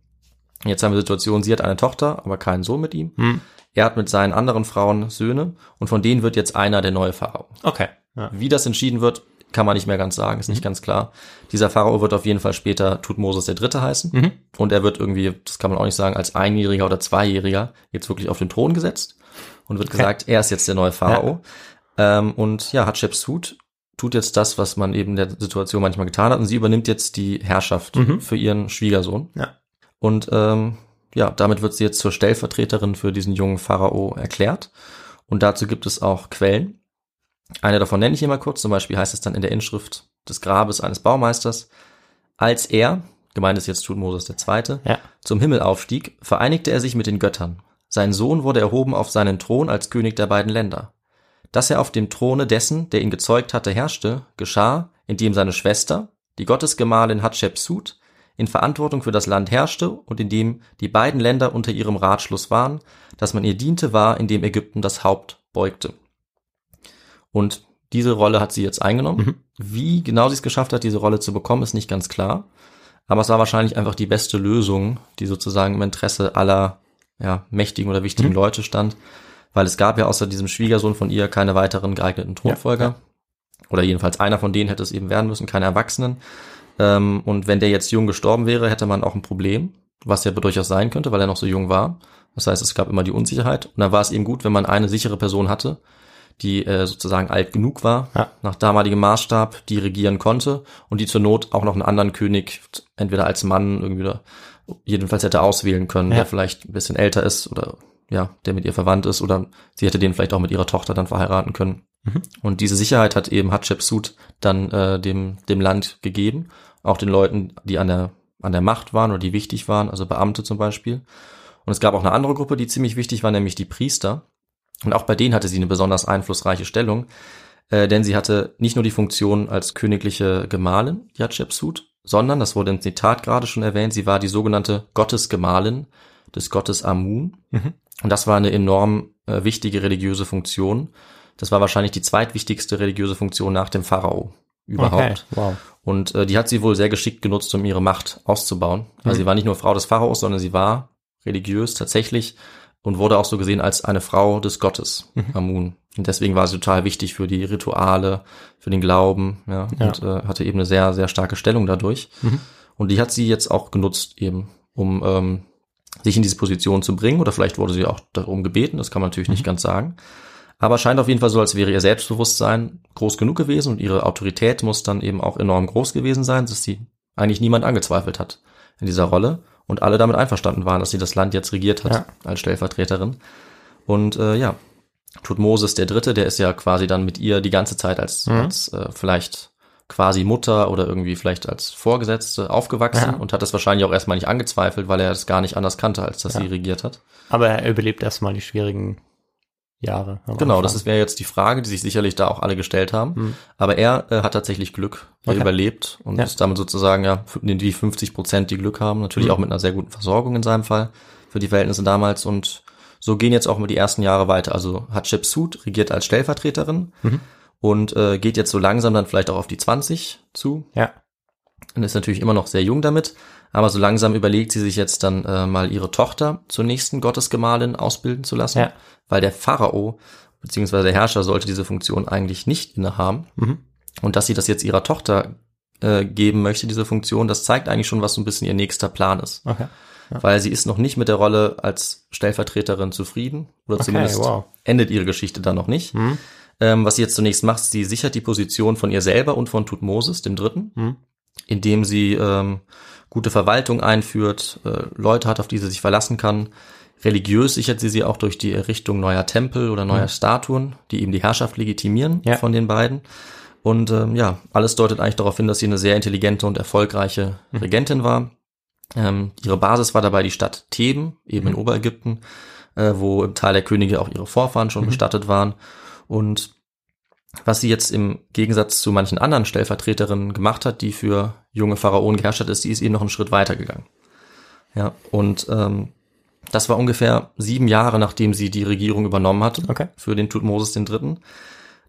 Jetzt haben wir die Situation, sie hat eine Tochter, aber keinen Sohn mit ihm. Hm. Er hat mit seinen anderen Frauen Söhne und von denen wird jetzt einer der neue Pharao. Okay. Ja. Wie das entschieden wird, kann man nicht mehr ganz sagen, ist nicht ganz klar. Dieser Pharao wird auf jeden Fall später Tutmosis der Dritte heißen. Mhm. Und er wird irgendwie, das kann man auch nicht sagen, als Einjähriger oder Zweijähriger jetzt wirklich auf den Thron gesetzt und wird gesagt, er ist jetzt der neue Pharao. Ähm, und ja, Hatshepsut tut jetzt das, was man eben der Situation manchmal getan hat und sie übernimmt jetzt die Herrschaft Mhm. für ihren Schwiegersohn. Ja. Und ähm, ja, damit wird sie jetzt zur Stellvertreterin für diesen jungen Pharao erklärt. Und dazu gibt es auch Quellen. Eine davon nenne ich hier mal kurz. Zum Beispiel heißt es dann in der Inschrift des Grabes eines Baumeisters, als er, gemeint ist jetzt Tutmosis Zweite, Ja. zum Himmel aufstieg, vereinigte er sich mit den Göttern. Sein Sohn wurde erhoben auf seinen Thron als König der beiden Länder. Dass er auf dem Throne dessen, der ihn gezeugt hatte, herrschte, geschah, indem seine Schwester, die Gottesgemahlin Hatschepsut, in Verantwortung für das Land herrschte und indem die beiden Länder unter ihrem Ratschluss waren, dass man ihr diente war, indem Ägypten das Haupt beugte. Und diese Rolle hat sie jetzt eingenommen. Mhm. Wie genau sie es geschafft hat, diese Rolle zu bekommen, ist nicht ganz klar. Aber es war wahrscheinlich einfach die beste Lösung, die sozusagen im Interesse aller ja, mächtigen oder wichtigen Mhm. Leute stand. Weil es gab ja außer diesem Schwiegersohn von ihr keine weiteren geeigneten Thronfolger. Ja, Oder jedenfalls einer von denen hätte es eben werden müssen, keine Erwachsenen. Ähm, und wenn der jetzt jung gestorben wäre, hätte man auch ein Problem, was ja durchaus sein könnte, weil er noch so jung war. Das heißt, es gab immer die Unsicherheit. Und dann war es eben gut, wenn man eine sichere Person hatte, die äh, sozusagen alt genug war, Ja. nach damaligem Maßstab, die regieren konnte und die zur Not auch noch einen anderen König, entweder als Mann irgendwie oder jedenfalls hätte auswählen können, Ja. der vielleicht ein bisschen älter ist oder ja, der mit ihr verwandt ist oder sie hätte den vielleicht auch mit ihrer Tochter dann verheiraten können. Mhm. Und diese Sicherheit hat eben Hatshepsut dann äh, dem, dem Land gegeben, auch den Leuten, die an der, an der Macht waren oder die wichtig waren, also Beamte zum Beispiel. Und es gab auch eine andere Gruppe, die ziemlich wichtig war, nämlich die Priester. Und auch bei denen hatte sie eine besonders einflussreiche Stellung, äh, denn sie hatte nicht nur die Funktion als königliche Gemahlin, die Hatshepsut, sondern, das wurde im Zitat gerade schon erwähnt, sie war die sogenannte Gottesgemahlin des Gottes Amun. Mhm. Und das war eine enorm äh, wichtige religiöse Funktion. Das war wahrscheinlich die zweitwichtigste religiöse Funktion nach dem Pharao. überhaupt. Okay, wow. Und äh, die hat sie wohl sehr geschickt genutzt, um ihre Macht auszubauen. Also Mhm. sie war nicht nur Frau des Pharaos, sondern sie war religiös tatsächlich und wurde auch so gesehen als eine Frau des Gottes, Mhm. Amun. Und deswegen war sie total wichtig für die Rituale, für den Glauben, ja, Ja. und äh, hatte eben eine sehr, sehr starke Stellung dadurch. Mhm. Und die hat sie jetzt auch genutzt eben, um ähm, sich in diese Position zu bringen. Oder vielleicht wurde sie auch darum gebeten, das kann man natürlich nicht Mhm. ganz sagen. Aber scheint auf jeden Fall so, als wäre ihr Selbstbewusstsein groß genug gewesen und ihre Autorität muss dann eben auch enorm groß gewesen sein, dass sie eigentlich niemand angezweifelt hat in dieser Rolle und alle damit einverstanden waren, dass sie das Land jetzt regiert hat Ja. als Stellvertreterin. Und äh, ja, Tutmosis der Dritte, der ist ja quasi dann mit ihr die ganze Zeit als, Mhm. als äh, vielleicht quasi Mutter oder irgendwie vielleicht als Vorgesetzte aufgewachsen Ja. und hat das wahrscheinlich auch erstmal nicht angezweifelt, weil er es gar nicht anders kannte, als dass Ja. sie regiert hat. Aber er überlebt erstmal die schwierigen Jahre. Genau, Anfang. das wäre jetzt die Frage, die sich sicherlich da auch alle gestellt haben. Mhm. Aber er äh, hat tatsächlich Glück, er Okay. überlebt und Ja. ist damit sozusagen ja die 50 Prozent, die Glück haben. Natürlich Mhm. auch mit einer sehr guten Versorgung in seinem Fall für die Verhältnisse damals. Und so gehen jetzt auch mal die ersten Jahre weiter. Also Hatshepsut regiert als Stellvertreterin Mhm. und äh, geht jetzt so langsam dann vielleicht auch auf die 20 zu Ja. und ist natürlich immer noch sehr jung damit. Aber so langsam überlegt sie sich jetzt dann äh, mal ihre Tochter zur nächsten Gottesgemahlin ausbilden zu lassen, Ja. weil der Pharao beziehungsweise der Herrscher sollte diese Funktion eigentlich nicht innehaben. Mhm. Und dass sie das jetzt ihrer Tochter äh, geben möchte, diese Funktion, das zeigt eigentlich schon, was so ein bisschen ihr nächster Plan ist. Okay. Weil sie ist noch nicht mit der Rolle als Stellvertreterin zufrieden oder Okay, zumindest wow. endet ihre Geschichte dann noch nicht. Mhm. Ähm, was sie jetzt zunächst macht, sie sichert die Position von ihr selber und von Tutmosis, dem Dritten, Mhm. indem sie ähm, gute Verwaltung einführt, äh, Leute hat, auf die sie sich verlassen kann. Religiös sichert sie sie auch durch die Errichtung neuer Tempel oder neuer Statuen, die eben die Herrschaft legitimieren Ja. von den beiden. Und ähm, ja, alles deutet eigentlich darauf hin, dass sie eine sehr intelligente und erfolgreiche Regentin war. Ähm, ihre Basis war dabei die Stadt Theben, eben in Oberägypten, äh, wo im Tal der Könige auch ihre Vorfahren schon bestattet waren. Und was sie jetzt im Gegensatz zu manchen anderen Stellvertreterinnen gemacht hat, die für junge Pharaonen geherrscht hat, ist, die ist eben noch einen Schritt weiter gegangen. Ja, und ähm, das war ungefähr sieben Jahre, nachdem sie die Regierung übernommen hatte Okay. für den Tutmosis Dritten.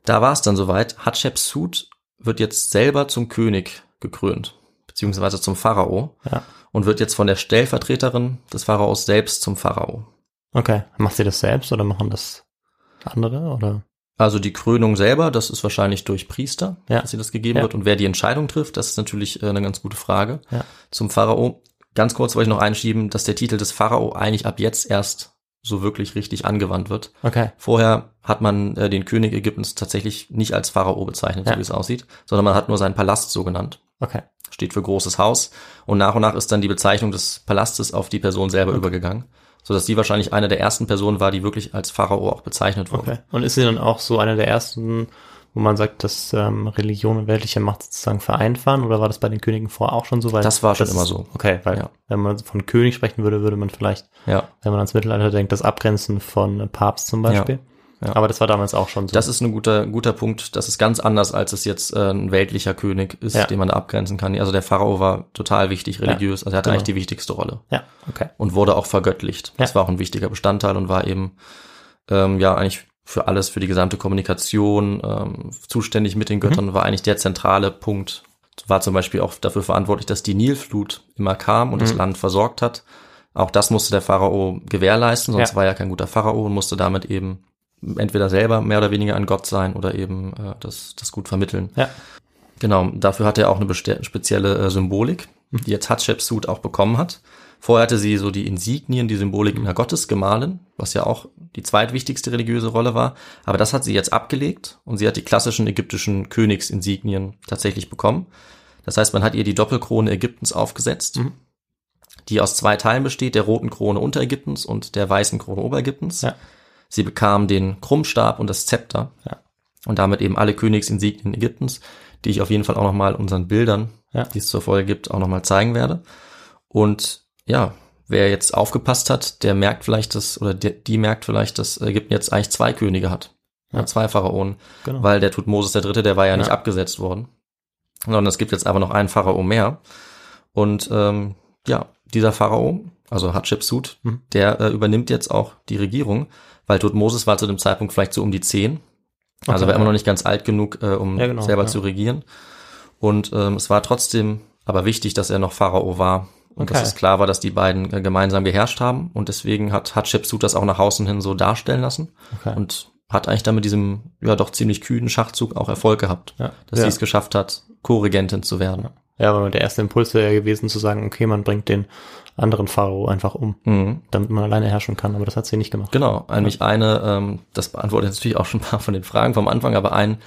Da war es dann soweit. Hatschepsut wird jetzt selber zum König gekrönt, beziehungsweise zum Pharao Ja. und wird jetzt von der Stellvertreterin des Pharaos selbst zum Pharao. Okay. Macht sie das selbst oder machen das andere oder? Also die Krönung selber, das ist wahrscheinlich durch Priester, Ja. dass sie das gegeben Ja. wird. Und wer die Entscheidung trifft, das ist natürlich äh, eine ganz gute Frage. Ja. Zum Pharao. Ganz kurz wollte ich noch einschieben, dass der Titel des Pharao eigentlich ab jetzt erst so wirklich richtig angewandt wird. Okay. Vorher hat man äh, den König Ägyptens tatsächlich nicht als Pharao bezeichnet, Ja. so wie es aussieht, sondern man hat nur seinen Palast so genannt. Okay. Steht für großes Haus. Und nach und nach ist dann die Bezeichnung des Palastes auf die Person selber übergegangen, sodass sie wahrscheinlich eine der ersten Personen war, die wirklich als Pharao auch bezeichnet wurde. Okay. Und ist sie dann auch so eine der ersten, wo man sagt, dass ähm, Religion und weltliche Macht sozusagen vereinfachen? Oder war das bei den Königen vorher auch schon so? Weil Das war schon immer ist- so. Okay, weil Ja. wenn man von König sprechen würde, würde man vielleicht, Ja. wenn man ans Mittelalter denkt, das Abgrenzen von Papst zum Beispiel. Ja. Aber das war damals auch schon so. Das ist ein guter, guter Punkt. Das ist ganz anders, als es jetzt äh, ein weltlicher König ist, Ja. den man da abgrenzen kann. Also der Pharao war total wichtig religiös. Also er hatte genau. eigentlich die wichtigste Rolle ja, okay. und wurde auch vergöttlicht. Das Ja. war auch ein wichtiger Bestandteil und war eben ähm, ja eigentlich für alles, für die gesamte Kommunikation ähm, zuständig mit den Mhm. Göttern, war eigentlich der zentrale Punkt. War zum Beispiel auch dafür verantwortlich, dass die Nilflut immer kam und das Mhm. Land versorgt hat. Auch das musste der Pharao gewährleisten, sonst Ja. war er kein guter Pharao und musste damit eben entweder selber mehr oder weniger ein Gott sein oder eben äh, das, das gut vermitteln. Ja. Genau, dafür hat er auch eine spezielle äh, Symbolik, die jetzt Hatshepsut auch bekommen hat. Vorher hatte sie so die Insignien, die Symbolik einer Gottesgemahlin, was ja auch die zweitwichtigste religiöse Rolle war. Aber das hat sie jetzt abgelegt und sie hat die klassischen ägyptischen Königsinsignien tatsächlich bekommen. Das heißt, man hat ihr die Doppelkrone Ägyptens aufgesetzt, Mhm. die aus zwei Teilen besteht, der roten Krone Unterägyptens und der weißen Krone Oberägyptens. Ja. Sie bekam den Krummstab und das Zepter Ja. und damit eben alle Königsinsignien Ägyptens, die ich auf jeden Fall auch nochmal unseren Bildern, Ja. die es zur Folge gibt, auch nochmal zeigen werde. Und ja, wer jetzt aufgepasst hat, der merkt vielleicht, dass, oder die, die merkt vielleicht, dass Ägypten jetzt eigentlich zwei Könige hat. Ja. Zwei Pharaonen, Genau. weil der Tutmosis der Dritte, der war ja nicht abgesetzt worden, sondern es gibt jetzt aber noch einen Pharao mehr. Und ähm, ja, dieser Pharao, also Hatschepsut, Mhm. der äh, übernimmt jetzt auch die Regierung, weil Tutmosis war zu dem Zeitpunkt vielleicht so um die zehn. Also Okay, war immer ja. noch nicht ganz alt genug, äh, um Ja, genau, selber ja. zu regieren. Und ähm, es war trotzdem aber wichtig, dass er noch Pharao war und Okay. dass es klar war, dass die beiden äh, gemeinsam geherrscht haben. Und deswegen hat Hatschepsut das auch nach außen hin so darstellen lassen Okay. und hat eigentlich dann mit diesem ja doch ziemlich kühnen Schachzug auch Erfolg gehabt, Ja. dass Ja. sie es geschafft hat, Co-Regentin zu werden. Ja, aber der erste Impuls wäre ja gewesen zu sagen, okay, man bringt den anderen Pharao einfach um, Mhm. damit man alleine herrschen kann, aber das hat sie nicht gemacht. Genau, nämlich eine, ähm, das beantwortet natürlich auch schon ein paar von den Fragen vom Anfang, aber ein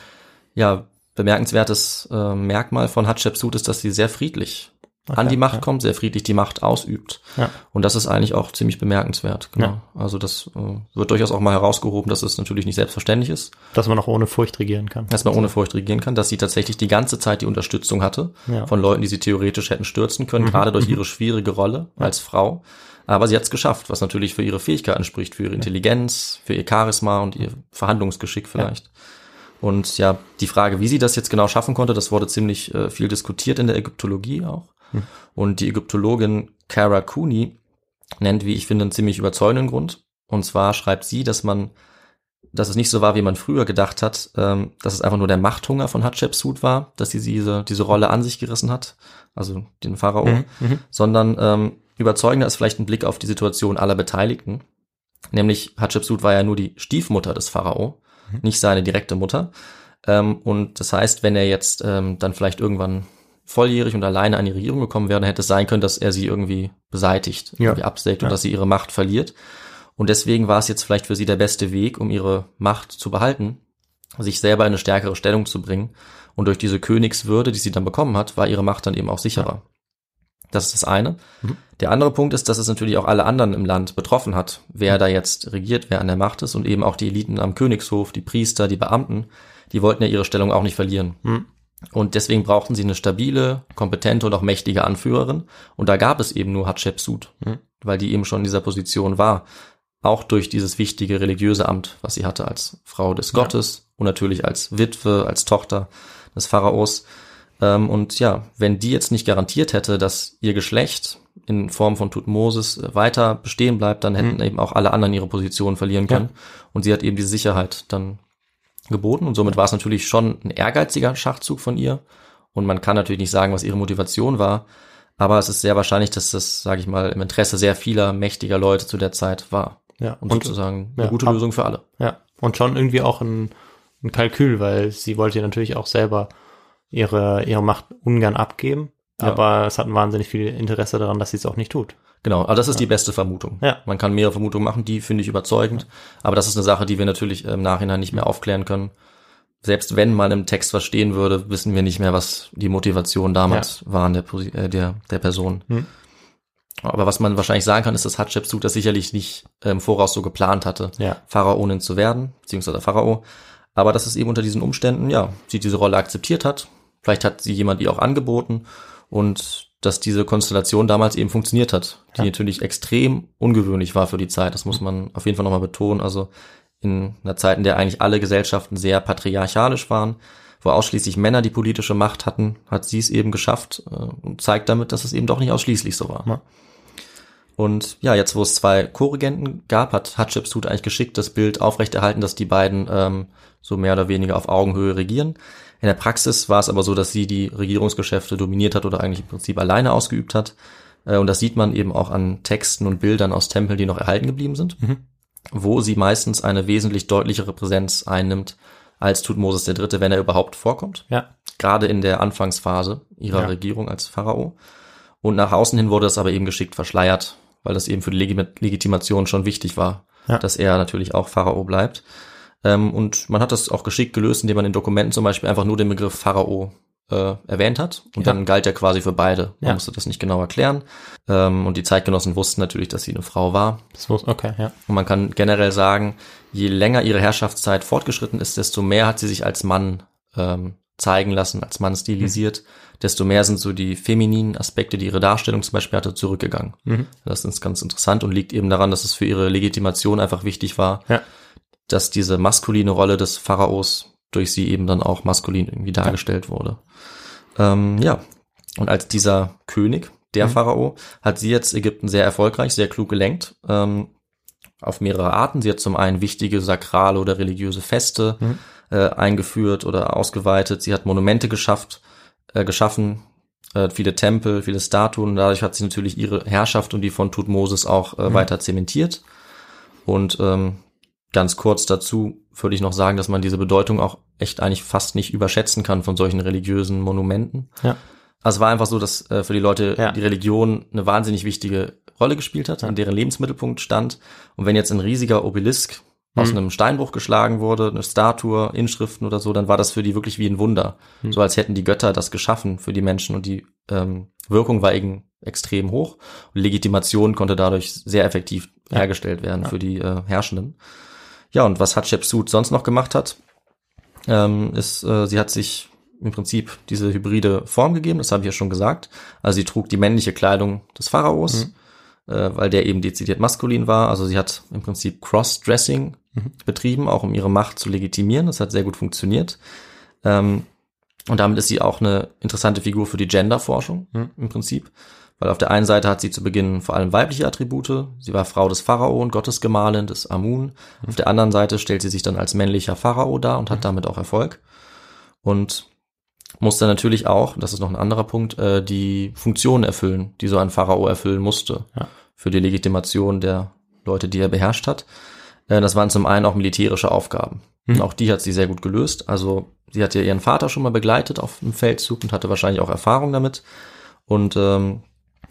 ja bemerkenswertes äh, Merkmal von Hatschepsut ist, dass sie sehr friedlich an die Macht ja. kommt, sehr friedlich die Macht ausübt. Ja. Und das ist eigentlich auch ziemlich bemerkenswert. Genau. Ja. Also das äh, wird durchaus auch mal herausgehoben, dass es natürlich nicht selbstverständlich ist, Dass man auch ohne Furcht regieren kann. dass man ohne Furcht regieren kann, dass sie tatsächlich die ganze Zeit die Unterstützung hatte Ja. Mhm. von Leuten, die sie theoretisch hätten stürzen können, gerade durch ihre schwierige Rolle als Frau. Aber sie hat es geschafft, was natürlich für ihre Fähigkeiten spricht, für ihre Intelligenz, für ihr Charisma und ihr Verhandlungsgeschick vielleicht. Und ja, die Frage, wie sie das jetzt genau schaffen konnte, das wurde ziemlich äh, viel diskutiert in der Ägyptologie auch. Und die Ägyptologin Cara Cooney nennt, wie ich finde, einen ziemlich überzeugenden Grund. Und zwar schreibt sie, dass man, dass es nicht so war, wie man früher gedacht hat, ähm, dass es einfach nur der Machthunger von Hatschepsut war, dass sie diese, diese Rolle an sich gerissen hat, also den Pharao, Mhm, sondern ähm, überzeugender ist vielleicht ein Blick auf die Situation aller Beteiligten. Nämlich Hatschepsut war ja nur die Stiefmutter des Pharao, nicht seine direkte Mutter. Ähm, und das heißt, wenn er jetzt ähm, dann vielleicht irgendwann volljährig und alleine an die Regierung gekommen wäre, dann hätte es sein können, dass er sie irgendwie beseitigt, Ja. irgendwie absägt und Ja. dass sie ihre Macht verliert. Und deswegen war es jetzt vielleicht für sie der beste Weg, um ihre Macht zu behalten, sich selber in eine stärkere Stellung zu bringen. Und durch diese Königswürde, die sie dann bekommen hat, war ihre Macht dann eben auch sicherer. Das ist das eine. Der andere Punkt ist, dass es natürlich auch alle anderen im Land betroffen hat, wer da jetzt regiert, wer an der Macht ist und eben auch die Eliten am Königshof, die Priester, die Beamten, die wollten ja ihre Stellung auch nicht verlieren. Und deswegen brauchten sie eine stabile, kompetente und auch mächtige Anführerin. Und da gab es eben nur Hatschepsut, weil die eben schon in dieser Position war. Auch durch dieses wichtige religiöse Amt, was sie hatte als Frau des Gottes und natürlich als Witwe, als Tochter des Pharaos. Ähm, und ja, wenn die jetzt nicht garantiert hätte, dass ihr Geschlecht in Form von Tutmosis äh, weiter bestehen bleibt, dann hätten eben auch alle anderen ihre Position verlieren können. Und sie hat eben diese Sicherheit dann geboten und somit war es natürlich schon ein ehrgeiziger Schachzug von ihr. Und man kann natürlich nicht sagen, was ihre Motivation war, aber es ist sehr wahrscheinlich, dass das, sage ich mal, im Interesse sehr vieler mächtiger Leute zu der Zeit war. Ja. Und, Und- sozusagen eine ja, gute ab- Lösung für alle. Ja, und schon irgendwie auch ein, ein Kalkül, weil sie wollte ja natürlich auch selber ihre, ihre Macht ungern abgeben, Ja. aber es hat ein wahnsinnig viel Interesse daran, dass sie es auch nicht tut. Genau, aber das ist die beste Vermutung. Ja. Man kann mehrere Vermutungen machen, die finde ich überzeugend, aber das ist eine Sache, die wir natürlich im Nachhinein nicht mehr aufklären können. Selbst wenn mal im Text was stehen würde, wissen wir nicht mehr, was die Motivation damals waren der, äh, der, der Person. Hm. Aber was man wahrscheinlich sagen kann, ist, dass Hatschepsut das sicherlich nicht äh, im Voraus so geplant hatte, Ja. Pharaonin zu werden, beziehungsweise Pharao. Aber dass es eben unter diesen Umständen, ja, sie diese Rolle akzeptiert hat. Vielleicht hat sie jemand ihr auch angeboten und dass diese Konstellation damals eben funktioniert hat, die Ja. natürlich extrem ungewöhnlich war für die Zeit. Das muss man auf jeden Fall nochmal betonen. Also in einer Zeit, in der eigentlich alle Gesellschaften sehr patriarchalisch waren, wo ausschließlich Männer die politische Macht hatten, hat sie es eben geschafft äh, und zeigt damit, dass es eben doch nicht ausschließlich so war. Ja. Und ja, jetzt wo es zwei Co-Regenten gab, hat Hatschepsut eigentlich geschickt das Bild aufrechterhalten, dass die beiden ähm, so mehr oder weniger auf Augenhöhe regieren. In der Praxis war es aber so, dass sie die Regierungsgeschäfte dominiert hat oder eigentlich im Prinzip alleine ausgeübt hat. Äh, und das sieht man eben auch an Texten und Bildern aus Tempeln, die noch erhalten geblieben sind, wo sie meistens eine wesentlich deutlichere Präsenz einnimmt als Tutmosis III., wenn er überhaupt vorkommt Ja. gerade in der Anfangsphase ihrer Ja. Regierung als Pharao. Und nach außen hin wurde das aber eben geschickt verschleiert, weil das eben für die Legitimation schon wichtig war, Ja. dass er natürlich auch Pharao bleibt. Ähm, und man hat das auch geschickt gelöst, indem man in Dokumenten zum Beispiel einfach nur den Begriff Pharao äh, erwähnt hat. Und Ja. dann galt er quasi für beide. Man Ja. musste das nicht genau erklären. Ähm, und die Zeitgenossen wussten natürlich, dass sie eine Frau war. Das muss, okay, ja. Und man kann generell sagen, je länger ihre Herrschaftszeit fortgeschritten ist, desto mehr hat sie sich als Mann ähm, zeigen lassen, als Mann stilisiert, desto mehr sind so die femininen Aspekte, die ihre Darstellung zum Beispiel hatte, zurückgegangen. Mhm. Das ist ganz interessant und liegt eben daran, dass es für ihre Legitimation einfach wichtig war, Ja. dass diese maskuline Rolle des Pharaos durch sie eben dann auch maskulin irgendwie dargestellt wurde. Ähm, ja, und als dieser König, der Mhm. Pharao, hat sie jetzt Ägypten sehr erfolgreich, sehr klug gelenkt. Ähm, auf mehrere Arten. Sie hat zum einen wichtige sakrale oder religiöse Feste Mhm. äh, eingeführt oder ausgeweitet. Sie hat Monumente geschafft, äh, geschaffen, äh, viele Tempel, viele Statuen. Dadurch hat sie natürlich ihre Herrschaft und die von Tutmosis auch äh, weiter zementiert. Und ähm, ganz kurz dazu würde ich noch sagen, dass man diese Bedeutung auch echt eigentlich fast nicht überschätzen kann von solchen religiösen Monumenten. Ja. Also es war einfach so, dass äh, für die Leute Ja. die Religion eine wahnsinnig wichtige Rolle gespielt hat, in deren Lebensmittelpunkt stand. Und wenn jetzt ein riesiger Obelisk aus einem Steinbruch geschlagen wurde, eine Statue, Inschriften oder so, dann war das für die wirklich wie ein Wunder. So als hätten die Götter das geschaffen für die Menschen und die ähm, Wirkung war eben extrem hoch. Und Legitimation konnte dadurch sehr effektiv hergestellt werden für die äh, Herrschenden. Ja, und was Hatschepsut sonst noch gemacht hat, ähm, ist, äh, sie hat sich im Prinzip diese hybride Form gegeben, das habe ich ja schon gesagt. Also sie trug die männliche Kleidung des Pharaos, äh, weil der eben dezidiert maskulin war. Also sie hat im Prinzip Cross-Dressing betrieben, auch um ihre Macht zu legitimieren. Das hat sehr gut funktioniert. Ähm, und damit ist sie auch eine interessante Figur für die Genderforschung im Prinzip. Weil auf der einen Seite hat sie zu Beginn vor allem weibliche Attribute. Sie war Frau des Pharao und Gottesgemahlin des Amun. Auf der anderen Seite stellt sie sich dann als männlicher Pharao dar und hat damit auch Erfolg. Und muss dann natürlich auch, das ist noch ein anderer Punkt, äh, die Funktion erfüllen, die so ein Pharao erfüllen musste. Ja. Für die Legitimation der Leute, die er beherrscht hat. Äh, das waren zum einen auch militärische Aufgaben. Und auch die hat sie sehr gut gelöst. Also sie hat ja ihren Vater schon mal begleitet auf dem Feldzug und hatte wahrscheinlich auch Erfahrung damit. Und ähm,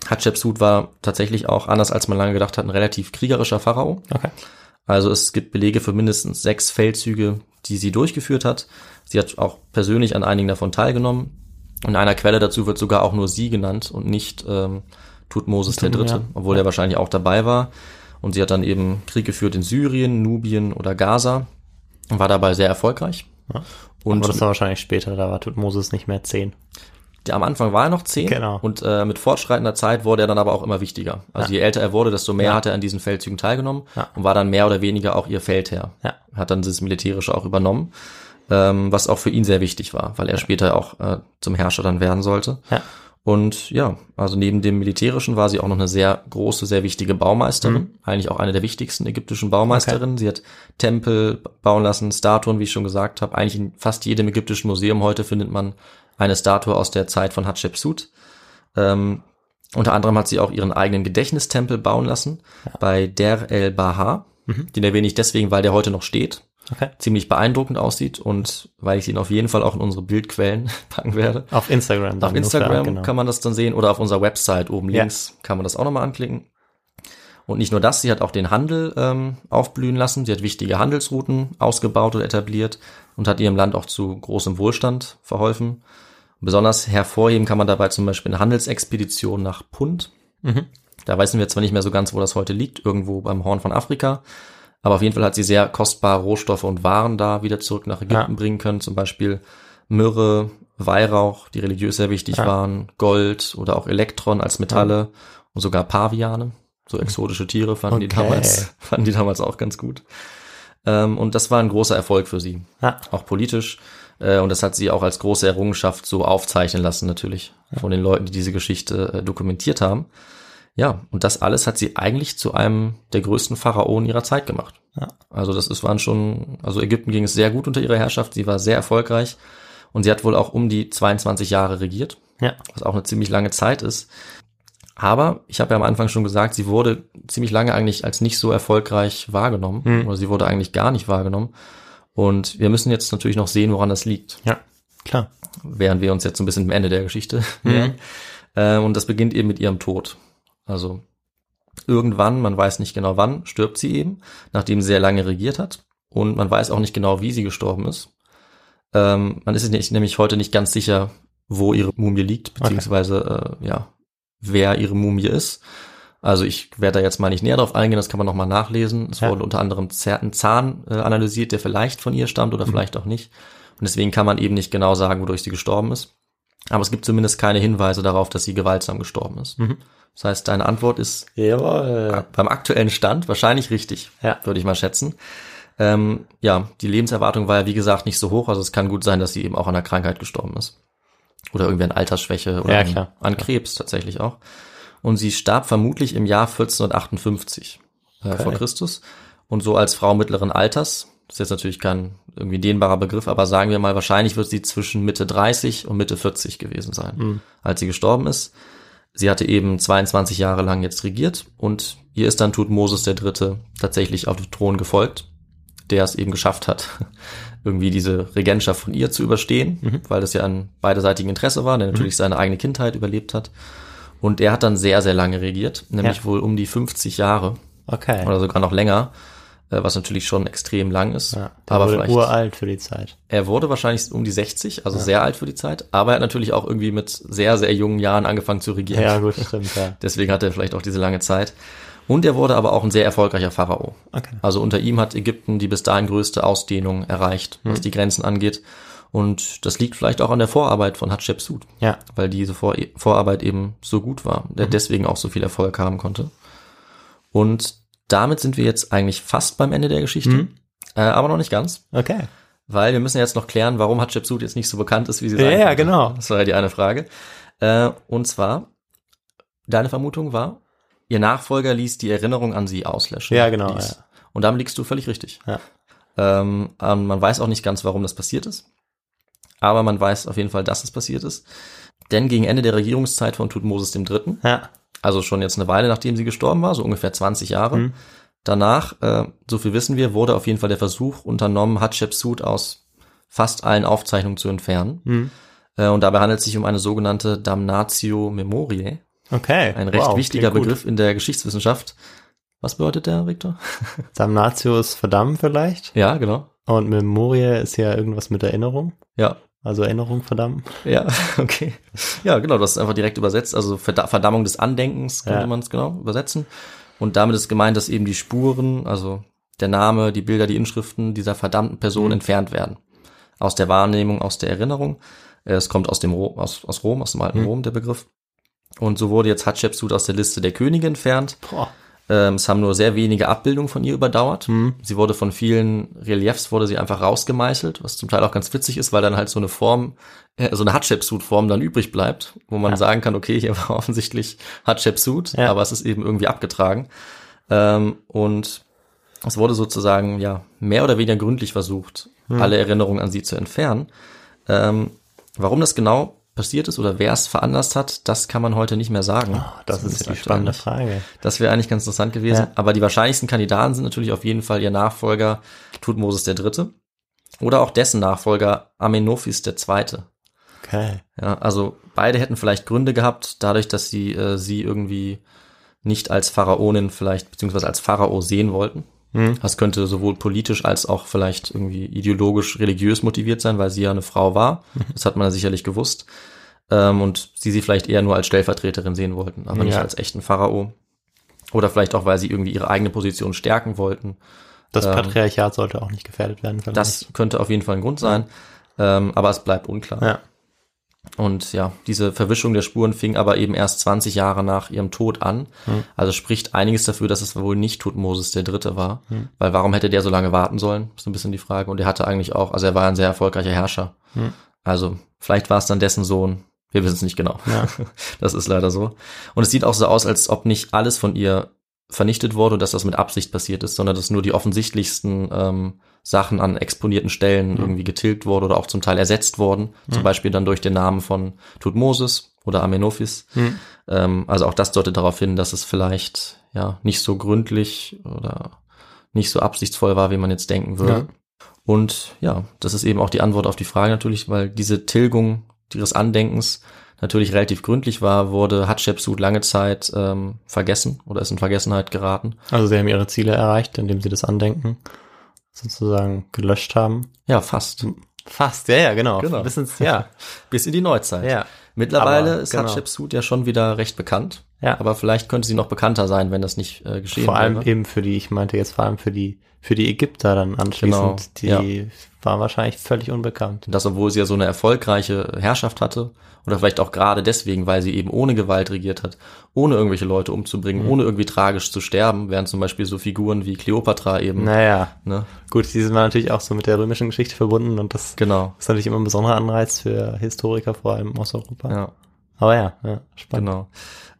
Hatschepsut war tatsächlich auch, anders als man lange gedacht hat, ein relativ kriegerischer Pharao. Okay. Also es gibt Belege für mindestens sechs Feldzüge, die sie durchgeführt hat. Sie hat auch persönlich an einigen davon teilgenommen. In einer Quelle dazu wird sogar auch nur sie genannt und nicht ähm, Tutmosis der Dritte, ja. obwohl er wahrscheinlich auch dabei war. Und sie hat dann eben Krieg geführt in Syrien, Nubien oder Gaza und war dabei sehr erfolgreich. Ja. Und Aber das war wahrscheinlich später, da war Tutmosis nicht mehr zehn. der, am Anfang war er noch zehn Genau. und äh, mit fortschreitender Zeit wurde er dann aber auch immer wichtiger. Also je älter er wurde, desto mehr Ja. hat er an diesen Feldzügen teilgenommen Ja. und war dann mehr oder weniger auch ihr Feldherr. Ja. Hat dann das Militärische auch übernommen, ähm, was auch für ihn sehr wichtig war, weil er später auch äh, zum Herrscher dann werden sollte. Ja. Und ja, also neben dem Militärischen war sie auch noch eine sehr große, sehr wichtige Baumeisterin. Eigentlich auch eine der wichtigsten ägyptischen Baumeisterinnen. Sie hat Tempel bauen lassen, Statuen, wie ich schon gesagt habe. Eigentlich in fast jedem ägyptischen Museum heute findet man eine Statue aus der Zeit von Hatschepsut. Ähm, unter anderem hat sie auch ihren eigenen Gedächtnistempel bauen lassen bei Der el Baha. Den erwähne ich deswegen, weil der heute noch steht Okay. ziemlich beeindruckend aussieht und weil ich ihn auf jeden Fall auch in unsere Bildquellen packen werde. Auf Instagram. Auf Instagram genau. kann man das dann sehen oder auf unserer Website oben Ja. links kann man das auch nochmal anklicken. Und nicht nur das, sie hat auch den Handel ähm, aufblühen lassen. Sie hat wichtige Handelsrouten ausgebaut und etabliert und hat ihrem Land auch zu großem Wohlstand verholfen. Besonders hervorheben kann man dabei zum Beispiel eine Handelsexpedition nach Punt. Mhm. Da wissen wir zwar nicht mehr so ganz, wo das heute liegt, irgendwo beim Horn von Afrika. Aber auf jeden Fall hat sie sehr kostbare Rohstoffe und Waren da wieder zurück nach Ägypten Ja. bringen können. Zum Beispiel Myrrhe, Weihrauch, die religiös sehr wichtig Ja. waren, Gold oder auch Elektron als Metalle und sogar Paviane. So exotische Tiere fanden die Okay. damals, fanden die damals auch ganz gut. Ähm, und das war ein großer Erfolg für sie, Ja. auch politisch. Äh, und das hat sie auch als große Errungenschaft so aufzeichnen lassen, natürlich, von den Leuten, die diese Geschichte äh, dokumentiert haben. Ja, und das alles hat sie eigentlich zu einem der größten Pharaonen ihrer Zeit gemacht. Ja. Also das ist, waren schon, also Ägypten ging es sehr gut unter ihrer Herrschaft, sie war sehr erfolgreich und sie hat wohl auch um die 22 Jahre regiert, Ja. was auch eine ziemlich lange Zeit ist. Aber ich habe ja am Anfang schon gesagt, sie wurde ziemlich lange eigentlich als nicht so erfolgreich wahrgenommen Mhm. oder sie wurde eigentlich gar nicht wahrgenommen. Und wir müssen jetzt natürlich noch sehen, woran das liegt Ja. Klar. während wir uns jetzt so ein bisschen am Ende der Geschichte. Äh, und das beginnt eben mit ihrem Tod. Also irgendwann, man weiß nicht genau wann, stirbt sie eben, nachdem sie sehr lange regiert hat. Und man weiß auch nicht genau, wie sie gestorben ist. Ähm, man ist nicht- nämlich heute nicht ganz sicher, wo ihre Mumie liegt, beziehungsweise äh, ja, wer ihre Mumie ist. Also ich werde da jetzt mal nicht näher drauf eingehen, das kann man nochmal nachlesen. Es Ja. wurde unter anderem ein Zahn äh, analysiert, der vielleicht von ihr stammt oder vielleicht auch nicht. Und deswegen kann man eben nicht genau sagen, wodurch sie gestorben ist. Aber es gibt zumindest keine Hinweise darauf, dass sie gewaltsam gestorben ist. Mhm. Das heißt, deine Antwort ist Jawohl. beim aktuellen Stand wahrscheinlich richtig, Ja. würde ich mal schätzen. Ähm, ja, die Lebenserwartung war ja wie gesagt nicht so hoch, also es kann gut sein, dass sie eben auch an einer Krankheit gestorben ist. Oder irgendwie an Altersschwäche oder Ja, an, an Krebs tatsächlich auch. Und sie starb vermutlich im Jahr 1458 äh, vor Okay. Christus. Und so als Frau mittleren Alters Das ist jetzt natürlich kein irgendwie dehnbarer Begriff, aber sagen wir mal, wahrscheinlich wird sie zwischen Mitte 30 und Mitte 40 gewesen sein, Mhm. als sie gestorben ist. Sie hatte eben 22 Jahre lang jetzt regiert und ihr ist dann Tutmosis der Dritte tatsächlich auf den Thron gefolgt, der es eben geschafft hat, irgendwie diese Regentschaft von ihr zu überstehen, weil das ja an beiderseitigem Interesse war, der natürlich seine eigene Kindheit überlebt hat. Und er hat dann sehr, sehr lange regiert, nämlich Ja. wohl um die 50 Jahre Okay. oder sogar noch länger, was natürlich schon extrem lang ist. ja, aber wurde vielleicht, uralt für die Zeit. er wurde wahrscheinlich um die 60, also sehr alt für die Zeit, aber er hat natürlich auch irgendwie mit sehr, sehr jungen Jahren angefangen zu regieren. Ja, gut, stimmt, ja. Deswegen hat er vielleicht auch diese lange Zeit. Und er wurde aber auch ein sehr erfolgreicher Pharao. Okay. Also unter ihm hat Ägypten die bis dahin größte Ausdehnung erreicht, was die Grenzen angeht. Und das liegt vielleicht auch an der Vorarbeit von Hatschepsut, Ja. weil diese Vor Vorarbeit eben so gut war, der deswegen auch so viel Erfolg haben konnte. Und damit sind wir jetzt eigentlich fast beim Ende der Geschichte, äh, aber noch nicht ganz, Okay. weil wir müssen jetzt noch klären, warum Hatschepsut jetzt nicht so bekannt ist, wie sie Ja, sein ja, könnte. genau. Das war ja die eine Frage. Äh, und zwar, deine Vermutung war, ihr Nachfolger ließ die Erinnerung an sie auslöschen. Ja, genau, ja. Und damit liegst du völlig richtig. Ja. Ähm, ähm, man weiß auch nicht ganz, warum das passiert ist. Aber man weiß auf jeden Fall, dass es passiert ist. Denn gegen Ende der Regierungszeit von Tutmosis III., Ja. Also schon jetzt eine Weile nachdem sie gestorben war, so ungefähr 20 Jahre, Mhm. danach, äh, so viel wissen wir, wurde auf jeden Fall der Versuch unternommen, Hatschepsut aus fast allen Aufzeichnungen zu entfernen. Mhm. Äh, und dabei handelt es sich um eine sogenannte Damnatio Memoriae, Okay. ein recht wow, wichtiger gut. Begriff in der Geschichtswissenschaft. Was bedeutet der, Victor? Damnatio ist verdammen vielleicht. Ja, genau. Und Memoria ist ja irgendwas mit Erinnerung. Ja, Also Erinnerung verdammen. Ja, okay. Ja, genau, das ist einfach direkt übersetzt. Also Verda Verdammung des Andenkens könnte Ja. man es genau übersetzen. Und damit ist gemeint, dass eben die Spuren, also der Name, die Bilder, die Inschriften dieser verdammten Person Mhm. entfernt werden. Aus der Wahrnehmung, aus der Erinnerung. Äh, Es kommt aus dem Ro aus, aus Rom, aus dem alten Mhm. Rom, der Begriff. Und so wurde jetzt Hatschepsut aus der Liste der Könige entfernt. Boah. Ähm, es haben nur sehr wenige Abbildungen von ihr überdauert. Mhm. Sie wurde von vielen Reliefs wurde sie einfach rausgemeißelt, was zum Teil auch ganz witzig ist, weil dann halt so eine Form, äh, so eine Hatschepsut-Form dann übrig bleibt, wo man Ja. sagen kann, okay, hier war offensichtlich Hatschepsut, Ja. aber es ist eben irgendwie abgetragen. Ähm, und es wurde sozusagen ja mehr oder weniger gründlich versucht, Hm. alle Erinnerungen an sie zu entfernen. Ähm, warum das genau passiert ist oder wer es veranlasst hat, das kann man heute nicht mehr sagen. Ah, Das Zumindest ist ja die spannende nicht. Frage. Das wäre eigentlich ganz interessant gewesen. Ja. Aber die wahrscheinlichsten Kandidaten sind natürlich auf jeden Fall ihr Nachfolger Tutmosis III. Oder auch dessen Nachfolger Amenophis II. Okay. Ja, also beide hätten vielleicht Gründe gehabt, dadurch, dass sie äh, sie irgendwie nicht als Pharaonin vielleicht, beziehungsweise als Pharao sehen wollten. Hm. Das könnte sowohl politisch als auch vielleicht irgendwie ideologisch, religiös motiviert sein, weil sie ja eine Frau war. Das hat man ja sicherlich gewusst. Ähm, und sie sie vielleicht eher nur als Stellvertreterin sehen wollten, aber nicht Ja. als echten Pharao. Oder vielleicht auch, weil sie irgendwie ihre eigene Position stärken wollten. Das Ähm, Patriarchat sollte auch nicht gefährdet werden. vielleicht. Das könnte auf jeden Fall ein Grund sein. Ähm, aber es bleibt unklar. Ja. Und ja, diese Verwischung der Spuren fing aber eben erst 20 Jahre nach ihrem Tod an. Hm. Also spricht einiges dafür, dass es wohl nicht Tutmosis der Dritte war. Hm. Weil warum hätte der so lange warten sollen? Ist so ein bisschen die Frage. Und er hatte eigentlich auch, also er war ein sehr erfolgreicher Herrscher. Hm. Also vielleicht war es dann dessen Sohn. Wir wissen es nicht genau. Ja. Das ist leider so. Und es sieht auch so aus, als ob nicht alles von ihr vernichtet wurde und dass das mit Absicht passiert ist, sondern dass nur die offensichtlichsten ähm, Sachen an exponierten Stellen irgendwie getilgt wurde oder auch zum Teil ersetzt wurden. Zum Beispiel dann durch den Namen von Tutmosis oder Amenophis. Hm. Ähm, also auch das deutet darauf hin, dass es vielleicht ja nicht so gründlich oder nicht so absichtsvoll war, wie man jetzt denken würde. Ja. Und ja, das ist eben auch die Antwort auf die Frage natürlich, weil diese Tilgung ihres Andenkens natürlich relativ gründlich war, wurde Hatschepsut lange Zeit ähm, vergessen oder ist in Vergessenheit geraten. Also sie haben ihre Ziele erreicht, indem sie das Andenken sozusagen gelöscht haben. Ja, fast. Fast, ja, ja, genau. Genau. Bis ins, ja, Bis in die Neuzeit. ja. Mittlerweile Aber, ist genau. Hatschepsut ja schon wieder recht bekannt. Ja. Aber vielleicht könnte sie noch bekannter sein, wenn das nicht äh, geschehen Vor allem wäre. eben für die, ich meinte jetzt vor allem für die, für die Ägypter dann anschließend, Genau, die waren wahrscheinlich völlig unbekannt. Und das, obwohl sie ja so eine erfolgreiche Herrschaft hatte. Oder vielleicht auch gerade deswegen, weil sie eben ohne Gewalt regiert hat, ohne irgendwelche Leute umzubringen, Mhm. ohne irgendwie tragisch zu sterben, während zum Beispiel so Figuren wie Kleopatra eben, Naja, ne, gut, die sind natürlich auch so mit der römischen Geschichte verbunden und das genau, ist natürlich immer ein besonderer Anreiz für Historiker, vor allem aus Europa. ja, Aber ja, ja, spannend. genau.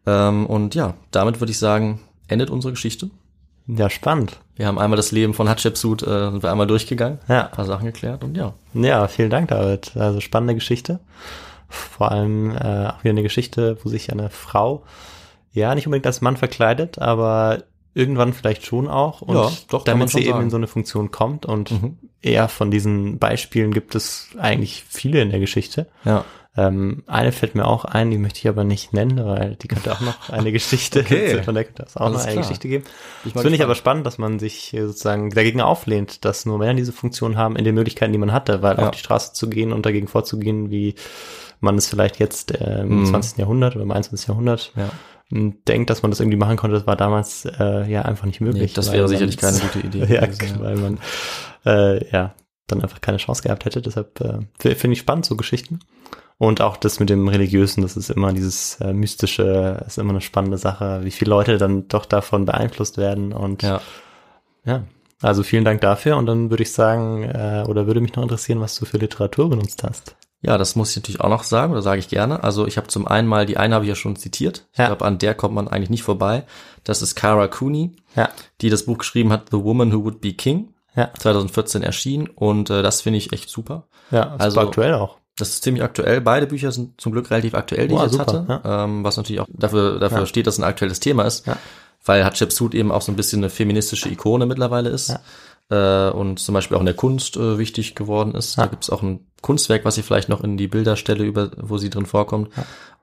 Ähm, und ja, damit würde ich sagen, endet unsere Geschichte. Ja, spannend. Wir haben einmal das Leben von Hatshepsut, äh, sind wir einmal durchgegangen, Ja. ein paar Sachen geklärt und ja. Ja, vielen Dank, David. Also spannende Geschichte. Vor allem äh, auch wieder eine Geschichte, wo sich eine Frau ja nicht unbedingt als Mann verkleidet, aber irgendwann vielleicht schon auch. Und Ja, doch, damit sie eben in so eine Funktion kommt. Und Mhm. eher von diesen Beispielen gibt es eigentlich viele in der Geschichte. Ja. Ähm, eine fällt mir auch ein, die möchte ich aber nicht nennen, weil die könnte auch noch eine Geschichte, Okay. von der könnte es auch Alles noch eine klar. Geschichte geben. Ich Das finde ich aber spannend, dass man sich sozusagen dagegen auflehnt, dass nur Männer diese Funktion haben in den Möglichkeiten, die man hatte, weil Ja. auf die Straße zu gehen und dagegen vorzugehen, wie man es vielleicht jetzt äh, im Mhm. 20. Jahrhundert oder im 21. Jahrhundert Ja. m, denkt, dass man das irgendwie machen konnte, das war damals äh, ja einfach nicht möglich. Nee, das wäre sicherlich keine gute Idee ja, gewesen, weil man äh, ja dann einfach keine Chance gehabt hätte. Deshalb äh, finde ich spannend so Geschichten. Und auch das mit dem Religiösen, das ist immer dieses äh, Mystische, ist immer eine spannende Sache, wie viele Leute dann doch davon beeinflusst werden. Und Ja. ja, also vielen Dank dafür. Und dann würde ich sagen, äh, oder würde mich noch interessieren, was du für Literatur benutzt hast. Ja, das muss ich natürlich auch noch sagen, oder sage ich gerne. Also ich habe zum einen mal, die eine habe ich ja schon zitiert. Ich Ja. glaube, an der kommt man eigentlich nicht vorbei. Das ist Cara Cooney, Ja, die das Buch geschrieben hat, The Woman Who Would Be King, ja, 2014 erschienen. Und äh, das finde ich echt super. ja, Also- aktuell auch. Das ist ziemlich aktuell. Beide Bücher sind zum Glück relativ aktuell, die Oh, ich jetzt super, hatte. Ähm, was natürlich auch dafür, dafür Ja. steht, dass es ein aktuelles Thema ist. Ja. Weil Hatshepsut eben auch so ein bisschen eine feministische Ikone mittlerweile ist. Äh, und zum Beispiel auch in der Kunst äh, wichtig geworden ist. Ja. Da gibt es auch ein Kunstwerk, was ich vielleicht noch in die Bilder stelle, über, wo sie drin vorkommt.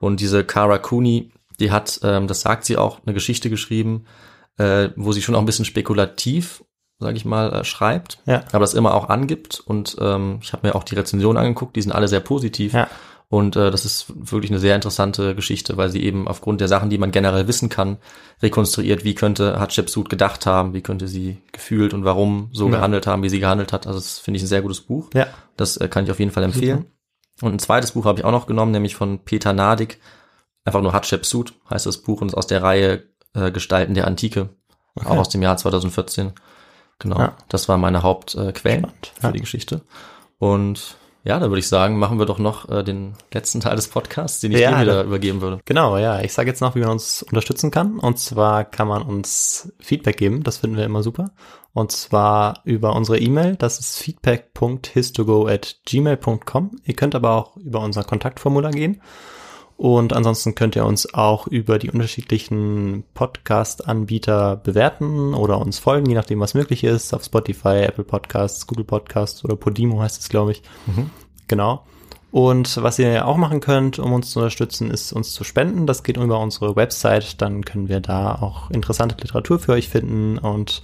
Und diese Cara Cooney, die hat, ähm, das sagt sie auch, eine Geschichte geschrieben, äh, wo sie schon auch ein bisschen spekulativ, sage ich mal, äh, schreibt Ja, aber das immer auch angibt. Und ähm, ich habe mir auch die Rezensionen angeguckt, die sind alle sehr positiv. ja, Und äh, das ist wirklich eine sehr interessante Geschichte, weil sie eben aufgrund der Sachen, die man generell wissen kann, rekonstruiert, wie könnte Hatshepsut gedacht haben, wie könnte sie gefühlt und warum so Ja. gehandelt haben, wie sie gehandelt hat. Also das finde ich ein sehr gutes Buch. ja, Das äh, kann ich auf jeden Fall empfehlen. Und ein zweites Buch habe ich auch noch genommen, nämlich von Peter Nadig. Einfach nur Hatshepsut heißt das Buch und ist aus der Reihe äh, Gestalten der Antike, auch aus dem Jahr 2014. Genau, Ja. das war meine Hauptquellen äh, für ja. die Geschichte. Und ja, da würde ich sagen, machen wir doch noch äh, den letzten Teil des Podcasts, den ich Ja, dir wieder übergeben würde. Genau, ja. Ich sage jetzt noch, wie man uns unterstützen kann. Und zwar kann man uns Feedback geben. Das finden wir immer super. Und zwar über unsere E-Mail. Das ist feedback.histogo at gmail.com. Ihr könnt aber auch über unser Kontaktformular gehen. Und ansonsten könnt ihr uns auch über die unterschiedlichen Podcast-Anbieter bewerten oder uns folgen, je nachdem, was möglich ist, auf Spotify, Apple Podcasts, Google Podcasts oder Podimo heißt es, glaube ich. Genau. Und was ihr auch machen könnt, um uns zu unterstützen, ist uns zu spenden. Das geht über unsere Website. Dann können wir da auch interessante Literatur für euch finden und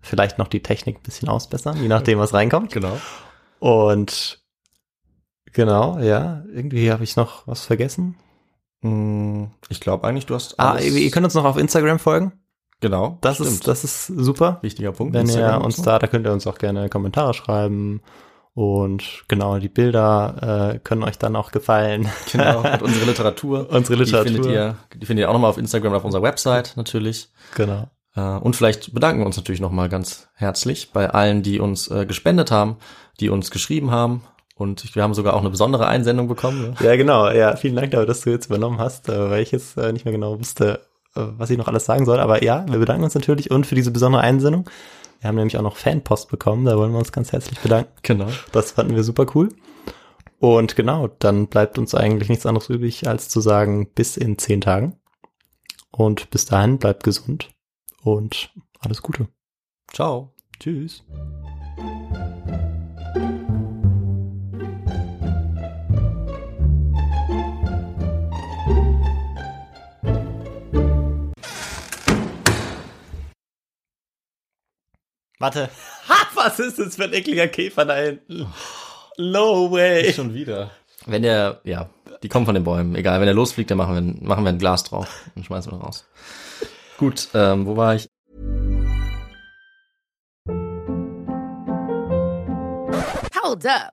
vielleicht noch die Technik ein bisschen ausbessern, je nachdem, was reinkommt. Genau. Und genau, ja, irgendwie habe ich noch was vergessen. Mm, Ich glaube eigentlich, du hast Ah, alles- ihr, ihr könnt uns noch auf Instagram folgen. genau. Das stimmt. ist, das ist super. wichtiger Punkt. Wenn ihr Instagram und uns so. da, da könnt ihr uns auch gerne Kommentare schreiben. Und genau, die Bilder äh, können euch dann auch gefallen. Genau, und unsere Literatur. Unsere Literatur. Die findet ihr, die findet ihr auch nochmal auf Instagram und auf unserer Website natürlich. Genau. Äh, Und vielleicht bedanken wir uns natürlich nochmal ganz herzlich bei allen, die uns äh, gespendet haben, die uns geschrieben haben. Und wir haben sogar auch eine besondere Einsendung bekommen. Ja? Ja, genau. Ja, vielen Dank dafür, dass du jetzt übernommen hast, äh, weil ich jetzt äh, nicht mehr genau wusste, äh, was ich noch alles sagen soll. Aber ja, wir bedanken uns natürlich und für diese besondere Einsendung. Wir haben nämlich auch noch Fanpost bekommen, da wollen wir uns ganz herzlich bedanken. Genau. Das fanden wir super cool. Und genau, dann bleibt uns eigentlich nichts anderes übrig, als zu sagen, bis in zehn Tagen. Und bis dahin bleibt gesund und alles Gute. Ciao. Tschüss. Warte. Ha, was ist das für ein ekliger Käfer da hinten? No way. Schon wieder. Wenn der, ja, die kommen von den Bäumen. Egal, wenn der losfliegt, dann machen wir, ein- machen wir ein Glas drauf und schmeißen wir raus. Gut, ähm, wo war ich? Hold up.